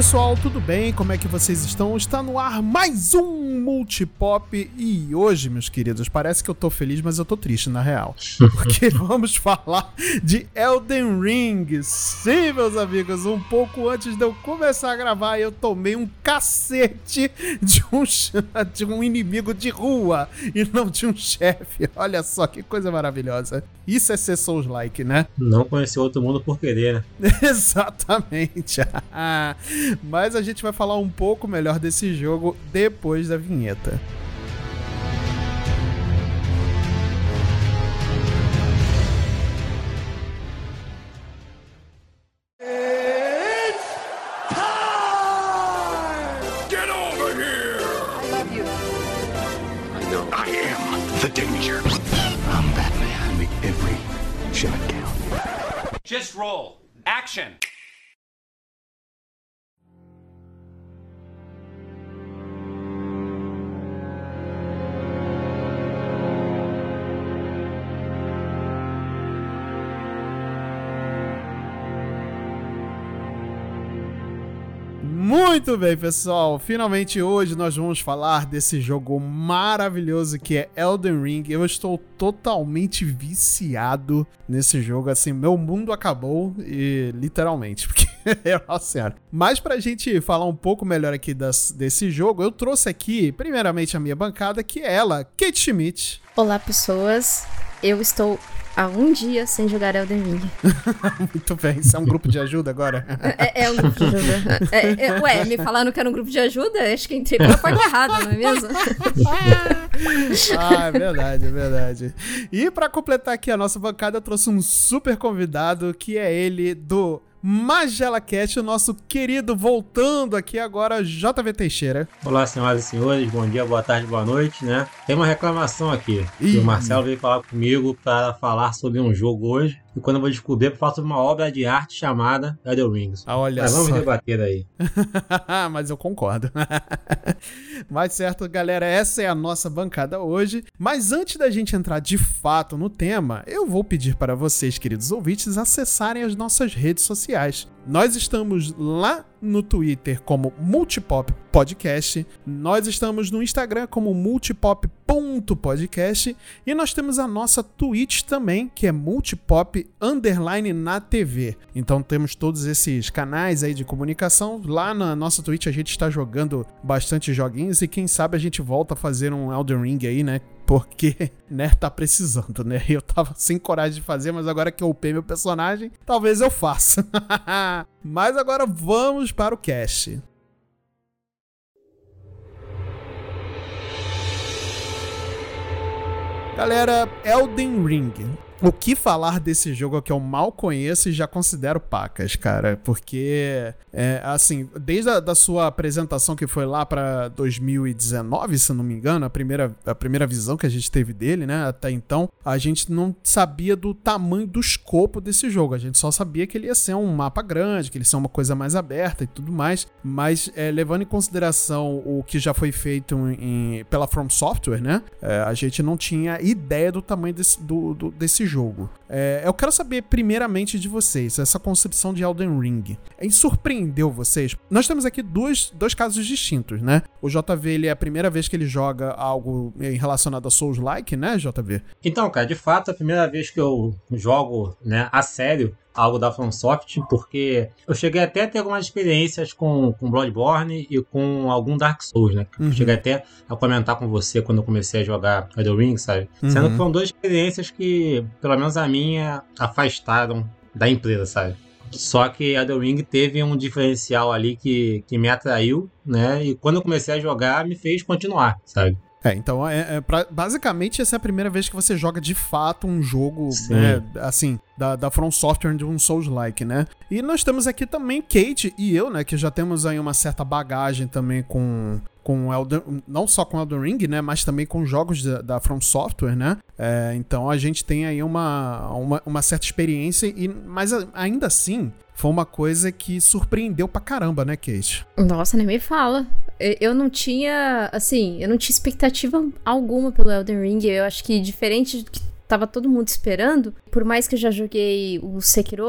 pessoal, tudo bem? Como é que vocês estão? Está no ar mais um Multipop e hoje, meus queridos, parece que eu tô feliz, mas eu tô triste na real. Porque vamos falar de Elden Ring. Sim, meus amigos, um pouco antes de eu começar a gravar, eu tomei um cacete de um, de um inimigo de rua e não de um chefe. Olha só que coisa maravilhosa. Isso é ser Souls-like, né? Não conhecer outro mundo por querer, né? Exatamente. Mas a gente vai falar um pouco melhor desse jogo depois da vinheta. Just roll. Action. Muito bem, pessoal. Finalmente hoje nós vamos falar desse jogo maravilhoso que é Elden Ring. Eu estou totalmente viciado nesse jogo. Assim, meu mundo acabou e literalmente, porque nossa senhora. Mas pra gente falar um pouco melhor aqui das, desse jogo, eu trouxe aqui, primeiramente, a minha bancada, que é ela, Kate Schmidt. Olá, pessoas. Eu estou há um dia sem jogar Elden Ring. Muito bem, isso é um grupo de ajuda agora? É, é um grupo de ajuda. É, é, ué, me falaram que era um grupo de ajuda? Acho que entrei pela porta errada, não é mesmo? ah, é verdade, é verdade. E para completar aqui a nossa bancada, eu trouxe um super convidado que é ele do Magela o nosso querido voltando aqui agora, JV Teixeira. Olá, senhoras e senhores, bom dia, boa tarde, boa noite, né? Tem uma reclamação aqui. Ih. O Marcelo veio falar comigo para falar sobre um jogo hoje. E quando eu vou descobrir, eu faço uma obra de arte chamada Elden Rings. Ah, olha Mas vamos só. debater aí. Mas eu concordo. Mas certo, galera, essa é a nossa bancada hoje. Mas antes da gente entrar de fato no tema, eu vou pedir para vocês, queridos ouvintes, acessarem as nossas redes sociais. Nós estamos lá no Twitter como Multipop Podcast, nós estamos no Instagram como multipop.podcast e nós temos a nossa Twitch também, que é Multipop Underline na TV. Então temos todos esses canais aí de comunicação. Lá na nossa Twitch a gente está jogando bastante joguinhos e quem sabe a gente volta a fazer um Elden Ring aí, né? Porque, né, tá precisando, né? Eu tava sem coragem de fazer, mas agora que eu upei meu personagem, talvez eu faça. mas agora vamos para o cast. Galera, Elden Ring o que falar desse jogo é que eu mal conheço e já considero pacas, cara. Porque, é, assim, desde a da sua apresentação que foi lá pra 2019, se não me engano, a primeira, a primeira visão que a gente teve dele, né? Até então, a gente não sabia do tamanho, do escopo desse jogo. A gente só sabia que ele ia ser um mapa grande, que ele ia ser uma coisa mais aberta e tudo mais. Mas, é, levando em consideração o que já foi feito em, pela From Software, né? É, a gente não tinha ideia do tamanho desse, do, do, desse jogo. É, eu quero saber primeiramente de vocês, essa concepção de Elden Ring. Surpreendeu vocês? Nós temos aqui dois, dois casos distintos, né? O JV, ele é a primeira vez que ele joga algo relacionado a Souls-like, né, JV? Então, cara, de fato, a primeira vez que eu jogo, né, a sério, algo da FromSoft, porque eu cheguei até a ter algumas experiências com, com Bloodborne e com algum Dark Souls, né? Uhum. Cheguei até a comentar com você quando eu comecei a jogar Elden Ring, sabe? Uhum. Sendo que foram duas experiências que, pelo menos a minha, afastaram da empresa, sabe? Só que Elden Ring teve um diferencial ali que, que me atraiu, né? E quando eu comecei a jogar, me fez continuar, sabe? É, então, é, é pra, basicamente, essa é a primeira vez que você joga de fato um jogo, né, assim, da, da From Software de um Souls-like, né? E nós temos aqui também Kate e eu, né, que já temos aí uma certa bagagem também com com Elden, não só com Elden Ring, né, mas também com jogos da, da From Software, né? É, então a gente tem aí uma, uma, uma certa experiência e mas ainda assim foi uma coisa que surpreendeu pra caramba, né, Kate? Nossa, nem me fala. Eu não tinha, assim, eu não tinha expectativa alguma pelo Elden Ring. Eu acho que diferente do que tava todo mundo esperando, por mais que eu já joguei o Sekiro,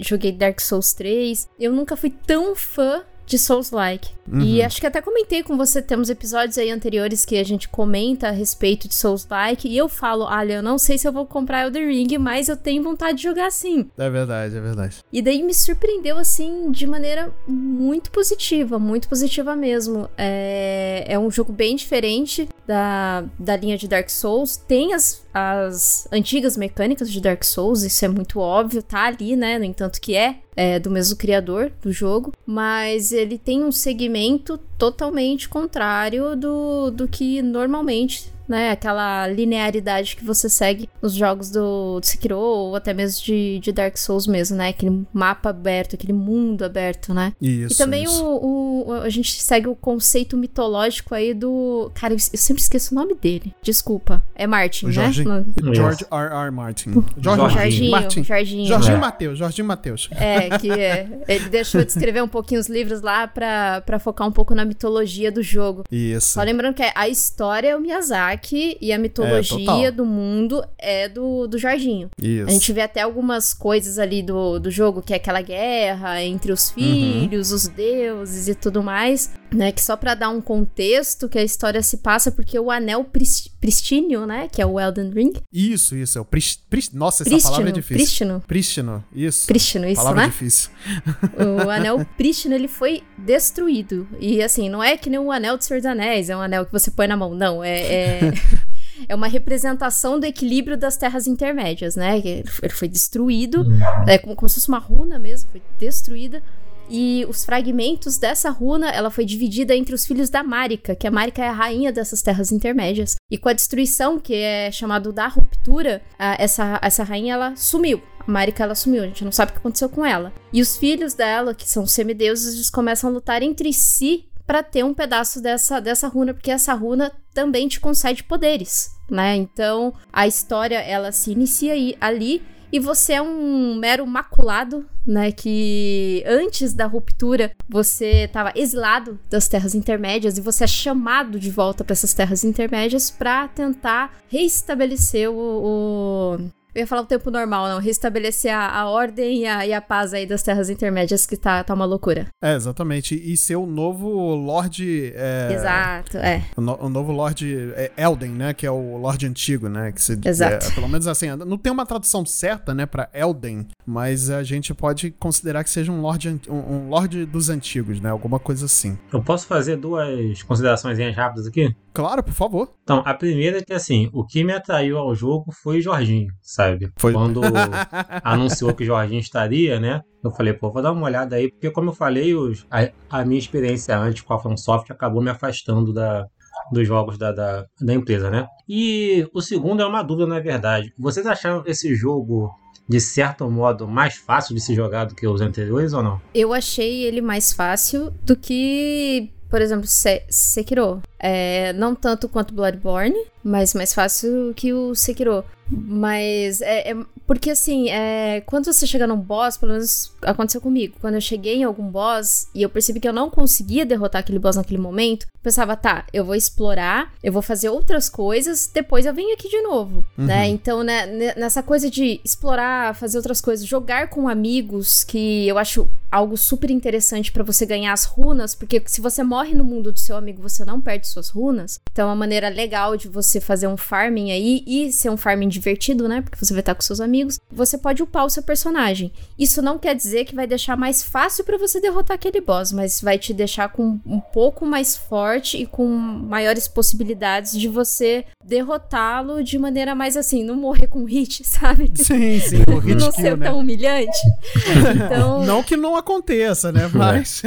joguei Dark Souls 3, eu nunca fui tão fã de Souls-like. Uhum. E acho que até comentei com você, temos episódios aí anteriores que a gente comenta a respeito de Souls-like, e eu falo, olha, eu não sei se eu vou comprar Elden Ring, mas eu tenho vontade de jogar sim. É verdade, é verdade. E daí me surpreendeu, assim, de maneira muito positiva, muito positiva mesmo. É, é um jogo bem diferente da, da linha de Dark Souls. Tem as, as antigas mecânicas de Dark Souls, isso é muito óbvio, tá ali, né? No entanto, que é, é do mesmo criador do jogo, mas ele tem um segmento totalmente contrário do, do que normalmente né? Aquela linearidade que você segue nos jogos do Sekiro ou até mesmo de, de Dark Souls mesmo, né? Aquele mapa aberto, aquele mundo aberto, né? Isso. E também isso. o, o- a gente segue o conceito mitológico aí do. Cara, eu, eu sempre esqueço o nome dele. Desculpa. É Martin, O né? Jorginho. No- George R. R. Martin. Jorge Jorginho. Jorginho. Martin. Jorginho. Jorginho É. Mateus, Jorginho Mateus. É, que é, ele deixou de escrever um pouquinho os livros lá pra, pra focar um pouco na mitologia do jogo. Isso. Só lembrando que a história é o Miyazaki e a mitologia total. do mundo é do, do Jorginho. Isso. A gente vê até algumas coisas ali do, do jogo, que é aquela guerra entre os Uhum. filhos, os deuses e tudo mais, né? Que só pra dar um contexto que a história se passa porque o anel pris- pristínio, né? Que é o Elden Ring. Isso, isso. É o pris, pris- Nossa, essa Prístino, palavra é difícil. prístino. Prístino. Isso. Prístino, isso, palavra né? difícil. O anel prístino, ele foi destruído. E assim, não é que nem o anel do Senhor dos Anéis, é um anel que você põe na mão. Não, é... é... É uma representação do equilíbrio das terras intermédias, né? Ele foi- ele foi destruído, é como, como se fosse uma runa mesmo, foi destruída. E os fragmentos dessa runa, ela foi dividida entre os filhos da Marika, que a Marika é a rainha dessas terras intermédias. E com a destruição, que é chamado da ruptura, essa, essa rainha, ela sumiu. A Marika, ela sumiu, a gente não sabe o que aconteceu com ela. E os filhos dela, que são semideuses, eles começam a lutar entre si pra ter um pedaço dessa, dessa runa, porque essa runa também te concede poderes, né? Então, a história, ela se inicia aí, ali, e você é um mero maculado, né? Que antes da ruptura você estava exilado das terras intermédias e você é chamado de volta para essas terras intermédias para tentar reestabelecer o, o- Eu ia falar o tempo normal, não. Restabelecer a, a ordem e a, e a paz aí das terras intermédias, que tá, tá uma loucura. É, exatamente. E ser o novo Lorde. é, Exato, é. O, no- o novo Lorde é, Elden, né? Que é o Lorde antigo, né? Que se, Exato. é, pelo menos assim, não tem uma tradução certa, né, pra Elden, mas a gente pode considerar que seja um Lorde, um, um Lorde dos antigos, né? Alguma coisa assim. Eu posso fazer duas considerações rápidas aqui? Claro, por favor. Então, a primeira é que, assim, o que me atraiu ao jogo foi o Jorginho, sabe? Foi. Quando anunciou que o Jorginho estaria, né? Eu falei, pô, vou dar uma olhada aí, porque, como eu falei, os- a, a minha experiência antes com a FromSoft acabou me afastando da, dos jogos da, da, da empresa, né? E o segundo é uma dúvida, na verdade. Vocês acharam esse jogo, de certo modo, mais fácil de se jogar do que os anteriores ou não? Eu achei ele mais fácil do que, por exemplo, Se Sekiro. É, não tanto quanto Bloodborne, mas mais fácil que o Sekiro. Mas é, é- porque assim, é, quando você chega num boss, pelo menos aconteceu comigo. Quando eu cheguei em algum boss e eu percebi que eu não conseguia derrotar aquele boss naquele momento, eu pensava, tá, eu vou explorar, eu vou fazer outras coisas, depois eu venho aqui de novo, né? Então, né, ne- nessa coisa de explorar, fazer outras coisas, jogar com amigos, que eu acho algo super interessante pra você ganhar as runas, porque se você morre no mundo do seu amigo, você não perde suas runas. Então, é uma maneira legal de você fazer um farming aí e ser um farming divertido, né? Porque você vai estar com seus amigos. Você pode upar o seu personagem. Isso não quer dizer que vai deixar mais fácil pra você derrotar aquele boss, mas vai te deixar com um pouco mais forte e com maiores possibilidades de você derrotá-lo de maneira mais assim, não morrer com hit, sabe? Sim, sim, o hit não ser né? tão humilhante. Então, Não que não aconteça, né? Mas.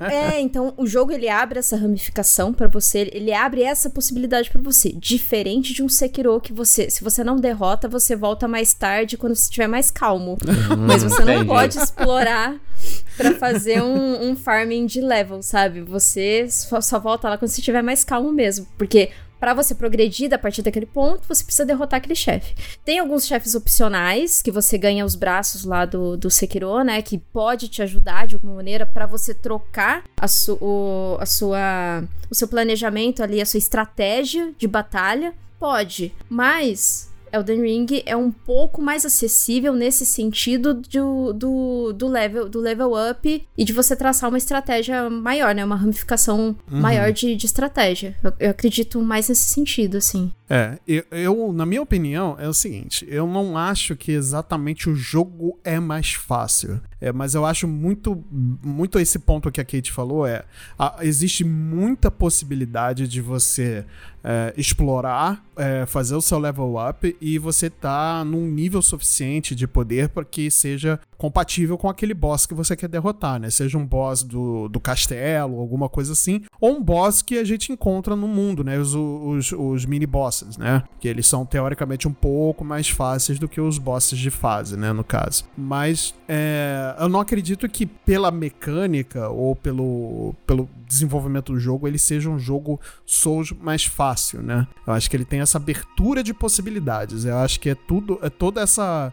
é, então o jogo ele abre essa ramificação pra você, ele abre essa possibilidade pra você, diferente de um Sekiro que você, se você não derrota, você volta mais tarde quando você estiver mais calmo. Mas você não entendi. pode explorar pra fazer um, um farming de level, sabe? Você só, só volta lá quando você estiver mais calmo mesmo, porque Pra você progredir a partir daquele ponto, você precisa derrotar aquele chefe. Tem alguns chefes opcionais que você ganha os braços lá do, do Sekiro, né? Que pode te ajudar de alguma maneira pra você trocar a, su, o, a sua, o seu planejamento ali, a sua estratégia de batalha. Pode, mas Elden Ring é um pouco mais acessível nesse sentido do, do, do, level, do level up e de você traçar uma estratégia maior, né? Uma ramificação uhum. maior de, de estratégia. Eu, eu, acredito mais nesse sentido, assim. É, eu, eu, na minha opinião, é o seguinte: eu não acho que exatamente o jogo é mais fácil. É, mas eu acho muito, muito esse ponto que a Kate falou: é. A, existe muita possibilidade de você é, explorar, é, fazer o seu level up e você tá num nível suficiente de poder para que seja compatível com aquele boss que você quer derrotar, né? Seja um boss do, do castelo, alguma coisa assim, ou um boss que a gente encontra no mundo, né? Os, os, os mini bosses, né? Que eles são teoricamente um pouco mais fáceis do que os bosses de fase, né? No caso. Mas é, eu não acredito que pela mecânica ou pelo, pelo desenvolvimento do jogo ele seja um jogo Souls mais fácil, né? Eu acho que ele tem essa abertura de possibilidades. Eu acho que é tudo, é toda essa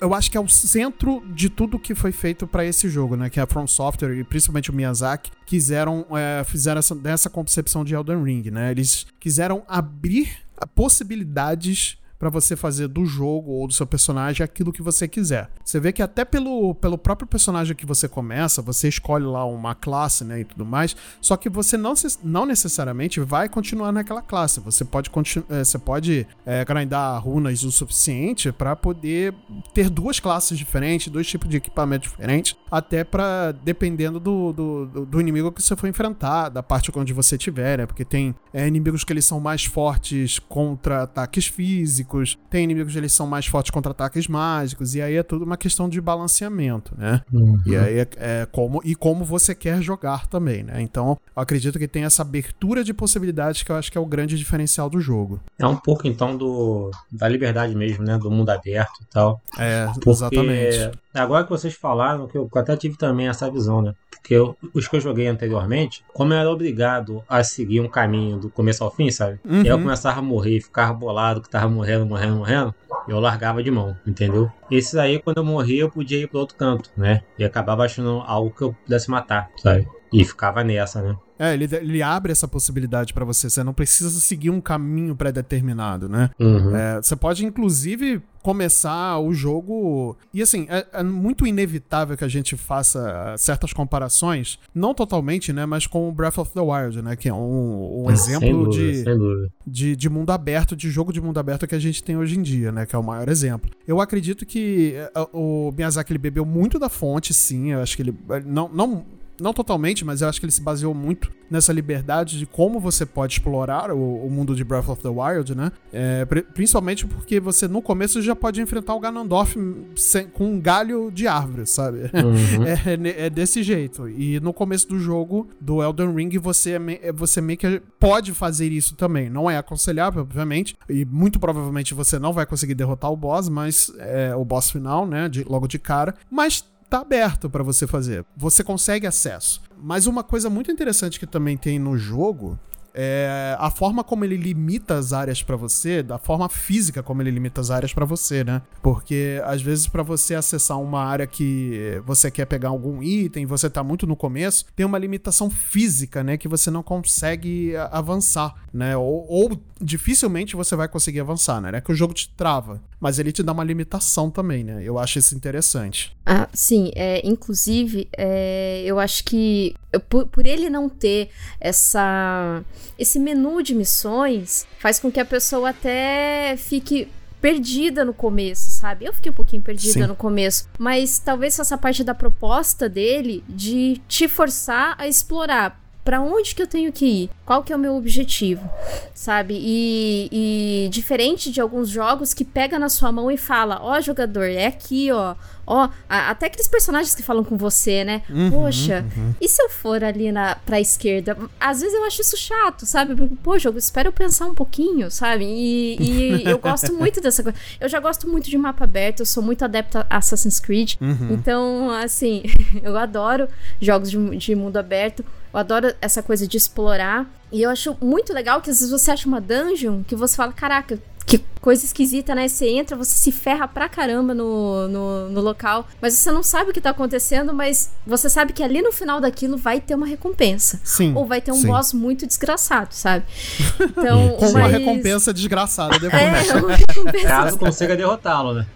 eu acho que é o centro de tudo que foi feito para esse jogo, né? Que a From Software e principalmente o Miyazaki quiseram é, fizeram essa, dessa concepção de Elden Ring, né? Eles quiseram abrir possibilidades para você fazer do jogo ou do seu personagem aquilo que você quiser. Você vê que até pelo, pelo próprio personagem que você começa, você escolhe lá uma classe, né, e tudo mais, só que você não, não necessariamente vai continuar naquela classe. Você pode, é, você pode é, grindar runas o suficiente para poder ter duas classes diferentes, dois tipos de equipamento diferentes, até para dependendo do, do, do, inimigo que você for enfrentar, da parte onde você tiver, né? Porque tem é, inimigos que eles são mais fortes contra ataques físicos físicos, tem inimigos que eles são mais fortes contra ataques mágicos, e aí é tudo uma questão de balanceamento, né? Uhum. E aí é, é, como e como você quer jogar também, né? Então, eu acredito que tem essa abertura de possibilidades que eu acho que é o grande diferencial do jogo. É um pouco então do da liberdade mesmo, né? Do mundo aberto e tal. É, Porque exatamente. Agora que vocês falaram, que eu até tive também essa visão, né? Porque eu, os que eu joguei anteriormente, como eu era obrigado a seguir um caminho do começo ao fim, sabe? Uhum. E eu começava a morrer, ficava bolado que tava morrendo, morrendo, morrendo, eu largava de mão, entendeu? Esses aí, quando eu morria, eu podia ir pro outro canto, né? E acabava achando algo que eu pudesse matar, sabe? E ficava nessa, né? É, ele, ele abre essa possibilidade para você. Você não precisa seguir um caminho pré-determinado, né? Uhum. É, você pode, inclusive, começar o jogo. E assim, é, é, muito inevitável que a gente faça certas comparações, não totalmente, né? Mas com o Breath of the Wild, né? Que é um, um exemplo dúvida, de, de, de, mundo aberto, de jogo de mundo aberto que a gente tem hoje em dia, né? Que é o maior exemplo. Eu acredito que é, o Miyazaki ele bebeu muito da fonte, sim. Eu acho que ele. Não, não não totalmente, mas eu acho que ele se baseou muito nessa liberdade de como você pode explorar o, o mundo de Breath of the Wild, né? É, principalmente porque você no começo já pode enfrentar o Ganondorf sem, com um galho de árvore, sabe? Uhum. É, é, desse jeito. E no começo do jogo, do Elden Ring, você, é você meio que pode fazer isso também. Não é aconselhável, obviamente, e muito provavelmente você não vai conseguir derrotar o boss, mas é o boss final, né? De, logo de cara. Mas tá aberto para você fazer. Você consegue acesso. Mas uma coisa muito interessante que também tem no jogo é a forma como ele limita as áreas para você, da forma física como ele limita as áreas para você, né? Porque às vezes para você acessar uma área que você quer pegar algum item, você tá muito no começo, tem uma limitação física, né, que você não consegue avançar, né? Ou, ou dificilmente você vai conseguir avançar, né? É que o jogo te trava, mas ele te dá uma limitação também, né? Eu acho isso interessante. Ah, sim. É, inclusive, é, eu acho que por, por, ele não ter essa esse menu de missões, faz com que a pessoa até fique perdida no começo, sabe? Eu fiquei um pouquinho perdida Sim. no começo, mas talvez essa parte da proposta dele de te forçar a explorar para onde que eu tenho que ir? Qual que é o meu objetivo? Sabe? E, e diferente de alguns jogos que pega na sua mão e fala: Ó, oh, jogador, é aqui, ó. Ó, até aqueles personagens que falam com você, né? Uhum, Poxa, uhum. e se eu for ali na, pra esquerda? Às vezes eu acho isso chato, sabe? Porque, pô, jogo, espero eu pensar um pouquinho, sabe? E, e eu gosto muito dessa coisa. Eu já gosto muito de mapa aberto, eu sou muito adepta a Assassin's Creed. Uhum. Então, assim, eu adoro jogos de, de mundo aberto. Eu adoro essa coisa de explorar. E eu acho muito legal que às vezes você acha uma dungeon que você fala, caraca, que coisa esquisita, né? Você entra, você se ferra pra caramba no, no, no, local, mas você não sabe o que tá acontecendo, mas você sabe que ali no final daquilo vai ter uma recompensa. Sim. Ou vai ter um sim. boss muito desgraçado, sabe? Então, Com mas... uma recompensa desgraçada depois. É, uma recompensa Caso consiga derrotá-lo, né?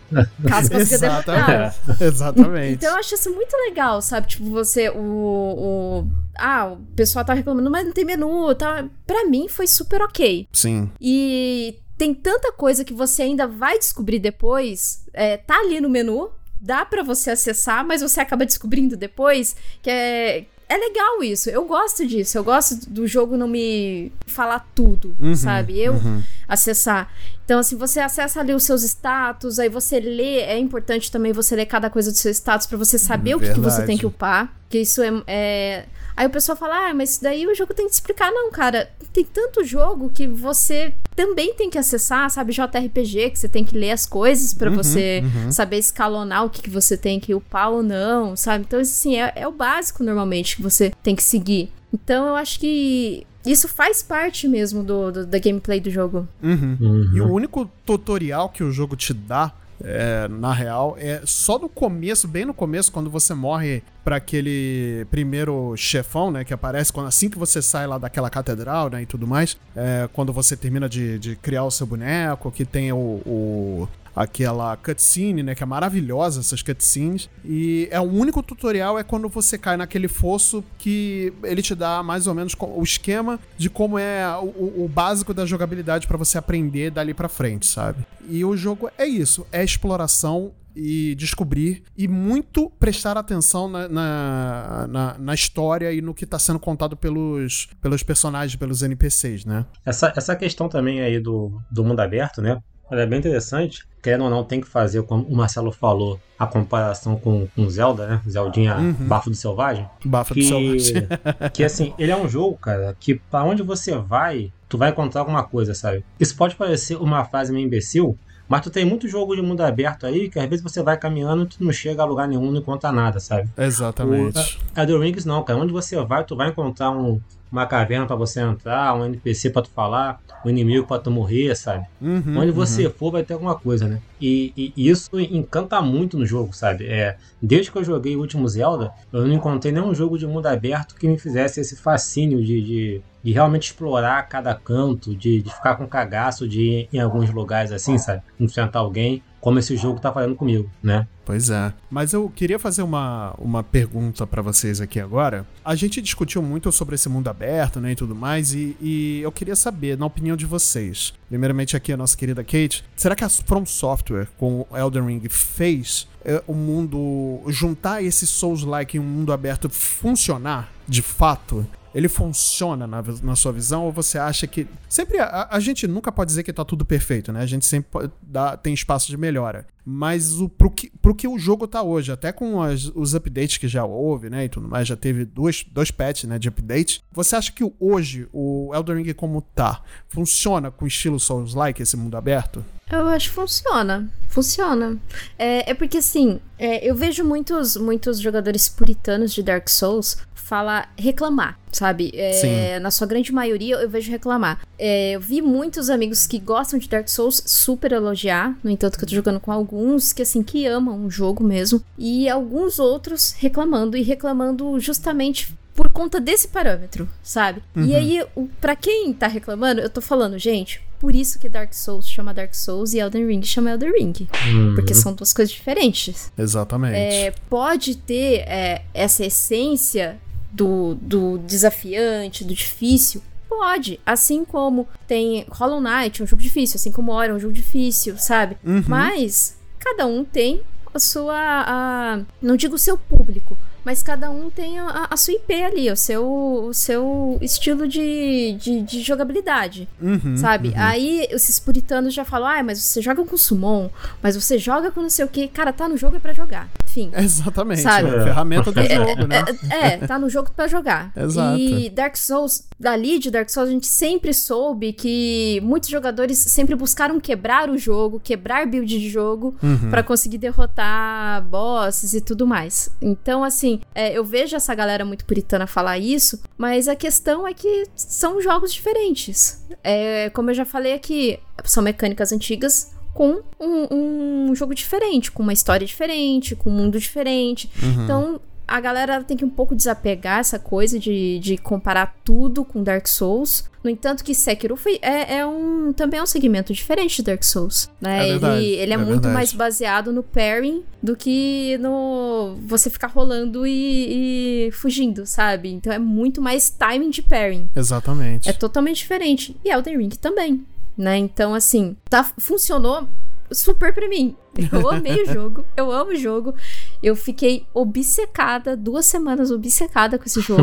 Caso consiga derrotá-lo. Exatamente. Exatamente. Então eu acho isso muito legal, sabe? Tipo, você, o, o. Ah, o pessoal tá reclamando, mas não tem menu, tá? Pra mim foi super ok. Sim. E tem tanta coisa que você ainda vai descobrir depois. É, tá ali no menu, dá para você acessar, mas você acaba descobrindo depois que é. É legal isso, eu gosto disso, eu gosto do jogo não me falar tudo, Uhum, sabe? Eu uhum. acessar. Então, assim, você acessa ali os seus status, aí você lê, é importante também você ler cada coisa do seu status para você saber o que, que você tem que upar, que isso é, é... Aí o pessoal fala, ah, mas isso daí o jogo tem que explicar. Não, cara, tem tanto jogo que você também tem que acessar, sabe? JRPG, que você tem que ler as coisas para você saber escalonar o que, que você tem que upar ou não, sabe? Então, assim, é, é o básico normalmente que você tem que seguir. Então, eu acho que isso faz parte mesmo do, do- da gameplay do jogo. Uhum. E o único tutorial que o jogo te dá, é, na real, é só no começo, bem no começo, quando você morre pra aquele primeiro chefão, né? Que aparece quando, assim que você sai lá daquela catedral, né? E tudo mais. É, quando você termina de, de criar o seu boneco, que tem o. o- Aquela cutscene, né? Que é maravilhosa, essas cutscenes. E é o único tutorial é quando você cai naquele fosso que ele te dá mais ou menos o esquema de como é o, o- básico da jogabilidade pra você aprender dali pra frente, sabe? E o jogo é isso, é exploração e descobrir e muito prestar atenção na, na, na- na história e no que tá sendo contado pelos, pelos personagens, pelos NPCs, né? Essa, essa questão também aí do, do mundo aberto, né? É bem interessante. Querendo ou não, tem que fazer, como o Marcelo falou, a comparação com, com Zelda, né? Zeldinha Bafo do Selvagem. Bafa do Que, selvagem. que assim, ele é um jogo, cara, que pra onde você vai, tu vai encontrar alguma coisa, sabe? Isso pode parecer uma frase meio imbecil, mas tu tem muito jogo de mundo aberto aí que às vezes você vai caminhando e tu não chega a lugar nenhum, não encontra nada, sabe? Exatamente. A The Rings não, cara. Onde você vai, tu vai encontrar um, uma caverna pra você entrar, um NPC pra tu falar, um inimigo pra tu morrer, sabe? Uhum, Onde uhum. você for, vai ter alguma coisa, né? E, e- e isso encanta muito no jogo, sabe? É, desde que eu joguei o último Zelda, eu não encontrei nenhum jogo de mundo aberto que me fizesse esse fascínio de, de, de realmente explorar cada canto, de, de ficar com cagaço de ir em alguns lugares assim, sabe? Enfrentar alguém, como esse jogo tá fazendo comigo, né? Pois é. Mas eu queria fazer uma, uma pergunta pra vocês aqui agora. A gente discutiu muito sobre esse mundo aberto, né, e tudo mais, e, e eu queria saber, na opinião de vocês, primeiramente aqui a nossa querida Kate, será que a From Software com o Elden Ring fez é, o mundo juntar esse Souls-like em um mundo aberto funcionar de fato? Ele funciona na, na sua visão ou você acha que. Sempre. A, a gente nunca pode dizer que tá tudo perfeito, né? A gente sempre dar- tem espaço de melhora. Mas o, pro, que, pro que o jogo tá hoje, até com as- os updates que já houve, né? E tudo mais, já teve dois, dois patches né, de update. Você acha que hoje o Elden Ring como tá funciona com estilo Souls-like, esse mundo aberto? Eu acho que funciona. Funciona. É, é porque, assim, é, eu vejo muitos, muitos jogadores puritanos de Dark Souls falar, reclamar, sabe? É, na sua grande maioria, eu vejo reclamar. É, eu vi muitos amigos que gostam de Dark Souls super elogiar, no entanto que eu tô jogando com alguns que, assim, que amam o jogo mesmo, e alguns outros reclamando, e reclamando justamente por conta desse parâmetro, sabe? E aí, o, pra quem tá reclamando, eu tô falando, gente, por isso que Dark Souls chama Dark Souls e Elden Ring chama Elden Ring. Porque são duas coisas diferentes. Exatamente. É, pode ter é, essa essência do, do desafiante, do difícil. Pode, assim como tem Hollow Knight, um jogo difícil, assim como Ori, um jogo difícil, sabe? Mas cada um tem a sua. a- não digo o seu público, mas cada um tem a, a sua IP ali, o seu, o seu estilo de, de, de jogabilidade, Uhum, sabe? uhum. Aí esses puritanos já falam, ah, mas você joga com Summon, mas você joga com não sei o que. Cara, tá no jogo é pra jogar. Enfim. Exatamente. Sabe? É ferramenta do É, jogo, né? É, tá no jogo pra jogar. Exato. E Dark Souls, dali de Dark Souls, a gente sempre soube que muitos jogadores sempre buscaram quebrar o jogo, quebrar build de jogo, Uhum. pra conseguir derrotar bosses e tudo mais. Então, assim, assim, é, eu vejo essa galera muito puritana falar isso, mas a questão é que são jogos diferentes. É, como eu já falei aqui, são mecânicas antigas com um, um jogo diferente, com uma história diferente, com um mundo diferente. Uhum. Então, a galera tem que um pouco desapegar essa coisa de, de comparar tudo com Dark Souls. No entanto, que Sekiro foi, é, é um, também é um segmento diferente de Dark Souls. Né? É verdade, ele, ele é, é muito verdade. mais baseado no pairing do que no você ficar rolando e, e fugindo, sabe? Então é muito mais timing de pairing. Exatamente. É totalmente diferente. E Elden Ring também, né? Então, assim, tá, funcionou super pra mim. Eu amei o jogo, eu amo o jogo. Eu fiquei obcecada, duas semanas obcecada com esse jogo.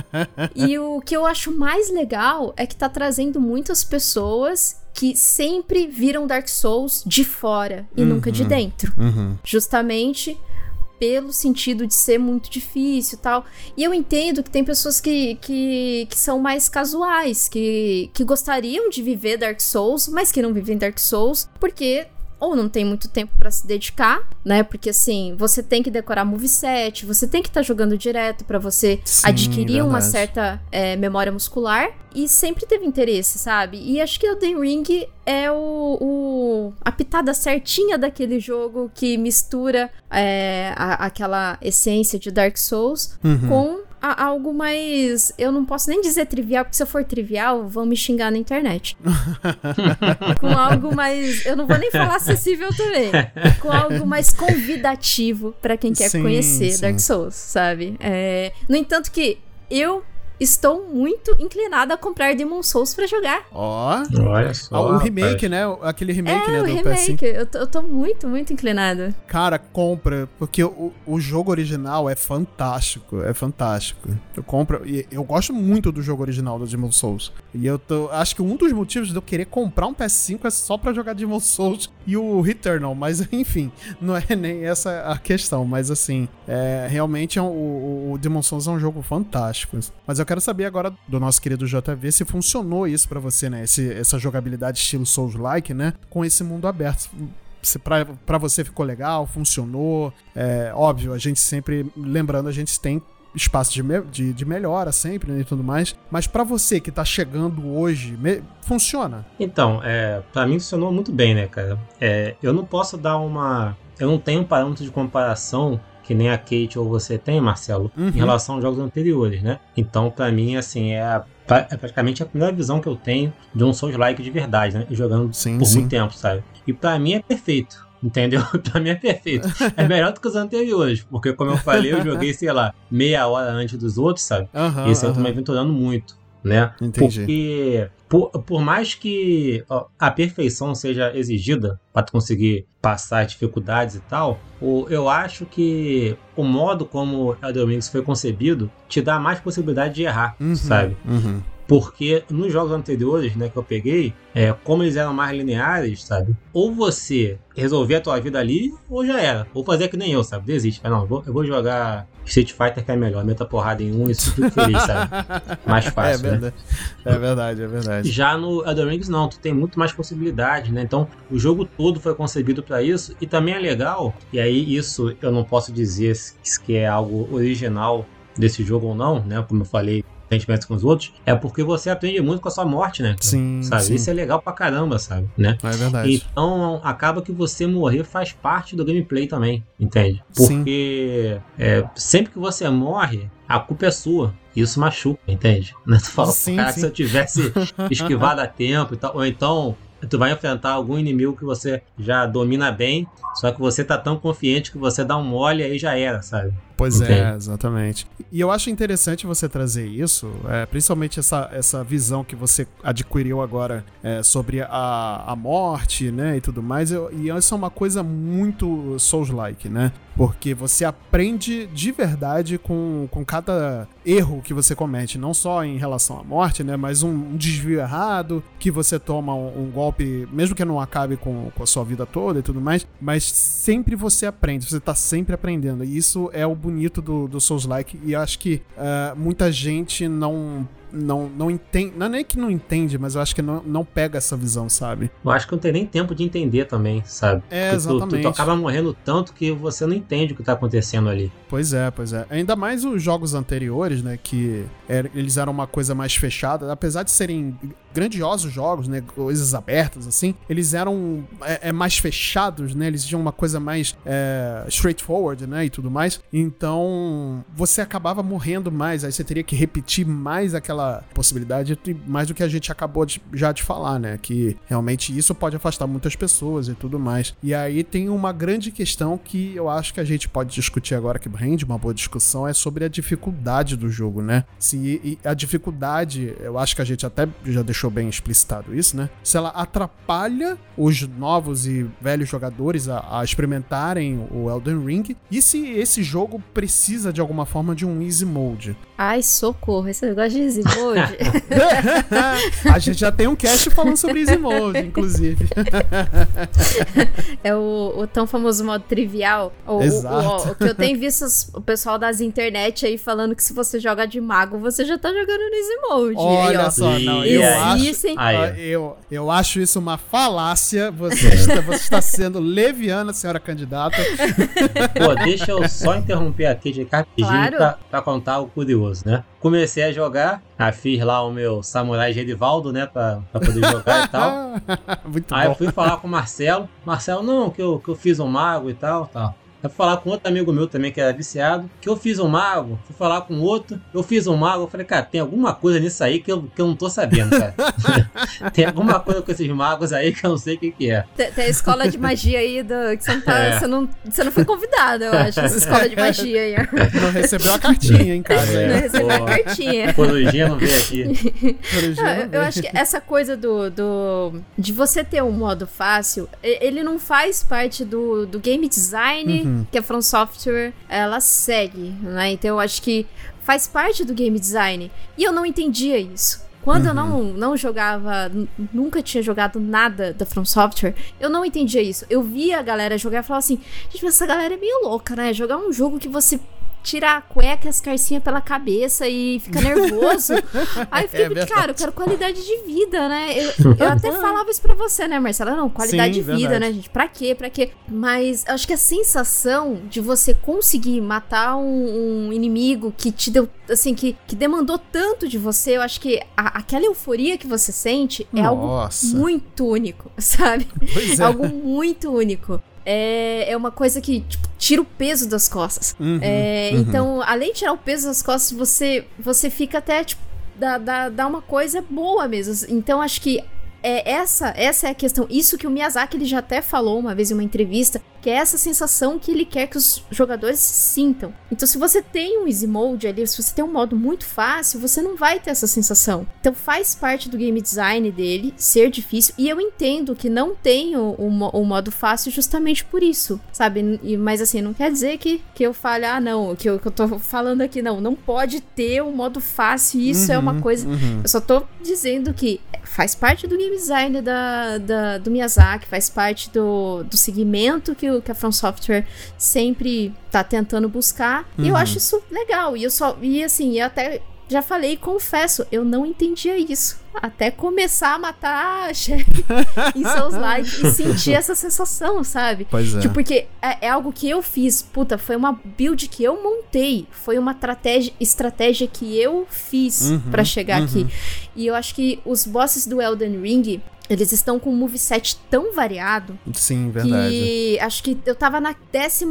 e o que eu acho mais legal é que tá trazendo muitas pessoas que sempre viram Dark Souls de fora e nunca de dentro. Uhum. Justamente pelo sentido de ser muito difícil e tal. E eu entendo que tem pessoas que, que, que são mais casuais, que, que gostariam de viver Dark Souls, mas que não vivem Dark Souls, porque ou não tem muito tempo pra se dedicar, né? Porque assim, você tem que decorar moveset, você tem que estar jogando direto pra você Sim, adquirir uma verdade. certa é, memória muscular e sempre teve interesse, sabe? E acho que o The Ring é o, o- a pitada certinha daquele jogo que mistura é, a- aquela essência de Dark Souls Uhum. com a- algo mais. Eu não posso nem dizer trivial, porque se eu for trivial, vão me xingar na internet. com algo mais. Eu não vou nem falar acessível também. Com algo mais convidativo pra quem quer Sim, conhecer sim. Dark Souls, sabe? É, No entanto, que eu estou muito inclinada a comprar Demon Souls pra jogar. Ó. Olha Ah, só. o remake, rapaz. né? Aquele remake, é, né? o Do PS5. remake. Eu tô, eu tô muito, muito inclinada. Cara, compra, porque o, o jogo original é fantástico, é fantástico. Eu compro, e eu gosto muito do jogo original do Demon Souls. E eu tô, acho que um dos motivos de eu querer comprar um PS5 é só pra jogar Demon Souls e o Returnal, mas enfim, não é nem essa a questão, mas assim, é, realmente é um- o, o Demon Souls é um jogo fantástico. Mas eu quero saber agora do nosso querido JV se funcionou isso pra você, né? Esse- essa jogabilidade estilo Souls-like, né? Com esse mundo aberto se pra você ficou legal, funcionou. É, óbvio, a gente sempre, lembrando, a gente tem espaço de, me- de, de melhora sempre né, e tudo mais. Mas pra você que tá chegando hoje, me- funciona. Então, é, para mim funcionou muito bem, né, cara? É, eu não posso dar uma. Eu não tenho um parâmetro de comparação que nem a Kate ou você tem, Marcelo, Uhum. em relação aos jogos anteriores, né? Então, pra mim, assim, é, a- é praticamente a primeira visão que eu tenho de um Souls-like de verdade, né? Jogando Sim, por sim. muito tempo, sabe? E pra mim é perfeito. Entendeu? pra mim é perfeito. É melhor do que os anteriores, porque como eu falei, eu joguei, sei lá, meia hora antes dos outros, sabe? Aham, Esse eu tô me aventurando muito, né? Entendi. Porque por, por mais que ó, a perfeição seja exigida para tu conseguir passar as dificuldades e tal, o, eu acho que o modo como Elden Ring foi concebido te dá mais possibilidade de errar, Uhum, sabe? uhum. Porque nos jogos anteriores, né, que eu peguei, é, como eles eram mais lineares, sabe? Ou você resolver a tua vida ali, ou já era. Ou fazer que nem eu, sabe? Desiste. Fala, não, eu vou, eu vou jogar Street Fighter que é melhor. Meta porrada em um e fico feliz, sabe? Mais É fácil, né? verdade. É verdade, é verdade. Já no Elden Ring não, tu tem muito mais possibilidades, né? Então, o jogo todo foi concebido para isso e também é legal. E aí isso eu não posso dizer se que é algo original desse jogo ou não, né? Como eu falei, diferentemente com os outros, é porque você aprende muito com a sua morte, né? Sim, sabe? sim. Isso é legal pra caramba, sabe? Né? É verdade. Então, acaba que você morrer faz parte do gameplay também, entende? Sim. Porque é, sempre que você morre, a culpa é sua. Isso machuca, entende? Né? Tu fala, Sim, cara, sim. se eu tivesse esquivado a tempo e tal, ou então tu vai enfrentar algum inimigo que você já domina bem, só que você tá tão confiante que você dá um mole e aí já era, sabe? Pois é, Entende? exatamente. E eu acho interessante você trazer isso, é, principalmente essa, essa visão que você adquiriu agora é, sobre a, a morte, né, e tudo mais. Eu- e isso é uma coisa muito Souls-like, né? Porque você aprende de verdade com, com cada erro que você comete, não só em relação à morte, né, mas um, um desvio errado, que você toma um, um golpe, mesmo que não acabe com, com a sua vida toda e tudo mais, mas sempre você aprende, você tá sempre aprendendo. E isso é o bonito do, do Souls-like, e acho que ah, muita gente não não, não entende. Não é nem que não entende, mas eu acho que não, não pega essa visão, sabe? Eu acho que não tem nem tempo de entender também, sabe? É, Porque tu- Tu, exatamente. tu acaba morrendo tanto que você não entende o que tá acontecendo ali. Pois é, pois é. Ainda mais os jogos anteriores, né? Que er- eles eram uma coisa mais fechada. Apesar de serem grandiosos jogos, né? Coisas abertas, assim. Eles eram é, é, mais fechados, né? Eles tinham uma coisa mais é, straightforward, né? E tudo mais. Então, você acabava morrendo mais. Aí você teria que repetir mais aquela possibilidade. Mais do que a gente acabou de- já de falar, né? Que realmente isso pode afastar muitas pessoas e tudo mais. E aí tem uma grande questão que eu acho que a gente pode discutir agora, que rende uma boa discussão, é sobre a dificuldade do jogo, né? Se a dificuldade, eu acho que a gente até já deixou bem explicitado isso, né? Se ela atrapalha os novos e velhos jogadores a, a experimentarem o Elden Ring, e se esse jogo precisa de alguma forma de um easy mode. Ai, socorro, esse negócio de easy mode. a gente já tem um cast falando sobre easy mode, inclusive. é o, o tão famoso modo trivial. O, o- Exato. O, o que eu tenho visto o pessoal das internet aí falando que se você joga de mago, você já tá jogando no easy mode. Aí, Olha ó. só, não, E eu aí? acho. Ah, eu, eu acho isso uma falácia. Você está, você está sendo leviana, senhora candidata. Pô, deixa eu só interromper aqui de rapidinho Claro. pra, pra contar o curioso, né? Comecei a jogar, ah, fiz lá o meu Samurai Gerivaldo, né? Pra, pra poder jogar e tal. Muito Aí eu bom. fui falar com o Marcelo. Marcelo, não, que eu, que eu fiz um mago e tal, tal. Eu fui falar com outro amigo meu também que era viciado, que eu fiz um mago. Fui falar com outro, eu fiz um mago. Eu falei, cara, tem alguma coisa nisso aí que eu, que eu não tô sabendo, cara. tem alguma coisa com esses magos aí que eu não sei o que, que é. Tem, tem a escola de magia aí do, que você não, tá, É. você, não, você não foi convidado, eu acho. Essa escola de magia aí. ó. Não recebeu a cartinha em casa. Não aí. recebeu a cartinha. Corujinha não veio aqui. Ah, não eu, veio. eu acho que essa coisa do, do de você ter um modo fácil, ele não faz parte do, do game design Uhum. Que a From Software ela segue, né? Então eu acho que faz parte do game design. E eu não entendia isso. Quando eu não, não jogava, nunca tinha jogado nada da From Software, eu não entendia isso. Eu via a galera jogar e falava assim: gente, mas essa galera é meio louca, né? Jogar um jogo que você tira a cueca e as carcinhas pela cabeça e fica nervoso. Aí eu fiquei, É cara, eu quero qualidade de vida, né? Eu, eu até falava isso pra você, né, Marcela? Não, qualidade Sim, de vida, verdade. né, gente? Pra quê? Pra quê? Mas acho que a sensação de você conseguir matar um, um inimigo que te deu, assim, que, que demandou tanto de você, eu acho que a- aquela euforia que você sente é algo Nossa. muito único, sabe? Pois É é. algo muito único. É, é uma coisa que tipo, tira o peso das costas. Uhum, É, uhum. Então, além de tirar o peso das costas, você, você fica até, tipo, dá, dá, dá uma coisa boa mesmo. Então, acho que é essa, essa é a questão. Isso que o Miyazaki ele já até falou uma vez em uma entrevista, que é essa sensação que ele quer que os jogadores sintam. Então, se você tem um easy mode ali, se você tem um modo muito fácil, você não vai ter essa sensação. Então, faz parte do game design dele ser difícil. E eu entendo que não tem o, o o modo fácil justamente por isso, sabe? E- mas assim, não quer dizer que, que eu fale, ah, não, que eu, que eu tô falando aqui, não. Não pode ter um modo fácil. Isso é uma Uhum, coisa. uhum. Eu só tô dizendo que faz parte do game design da, da- do Miyazaki, faz parte do, do segmento que, o, que a From Software sempre tá tentando buscar. E eu Uhum. acho isso legal. E eu só. E assim, eu até já falei e confesso, eu não entendia isso. Até começar a matar a em seus likes e sentir essa sensação, sabe? Pois é. Tipo, porque é, é algo que eu fiz. Puta, foi uma build que eu montei. Foi uma estratégia, estratégia que eu fiz Uhum, pra chegar uhum. aqui. E eu acho que os bosses do Elden Ring, eles estão com um moveset tão variado Sim, verdade. que acho que eu tava na 15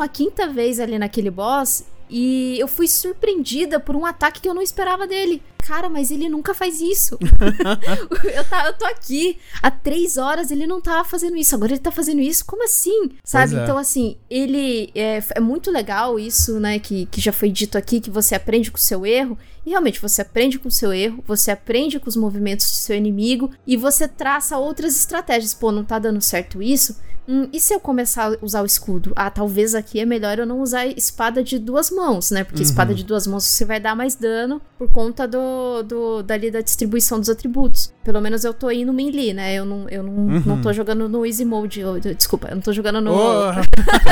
vez ali naquele boss e eu fui surpreendida por um ataque que eu não esperava dele. Cara, mas ele nunca faz isso. eu, tá, eu tô aqui há três horas, ele não tava fazendo isso. Agora ele tá fazendo isso? Como assim? Sabe? é. Então, assim, ele. É, é muito legal isso, né? Que, que já foi dito aqui, que você aprende com o seu erro. E realmente, você aprende com o seu erro, você aprende com os movimentos do seu inimigo e você traça outras estratégias. Pô, não tá dando certo isso? Hum, e se eu começar a usar o escudo? Ah, talvez aqui é melhor eu não usar espada de duas mãos, né? Porque espada de duas mãos você vai dar mais dano por conta do, do dali da distribuição dos atributos. Pelo menos eu tô indo melee, né? Eu não, eu não, não tô jogando no easy mode. eu- desculpa, eu não tô jogando no. Ô,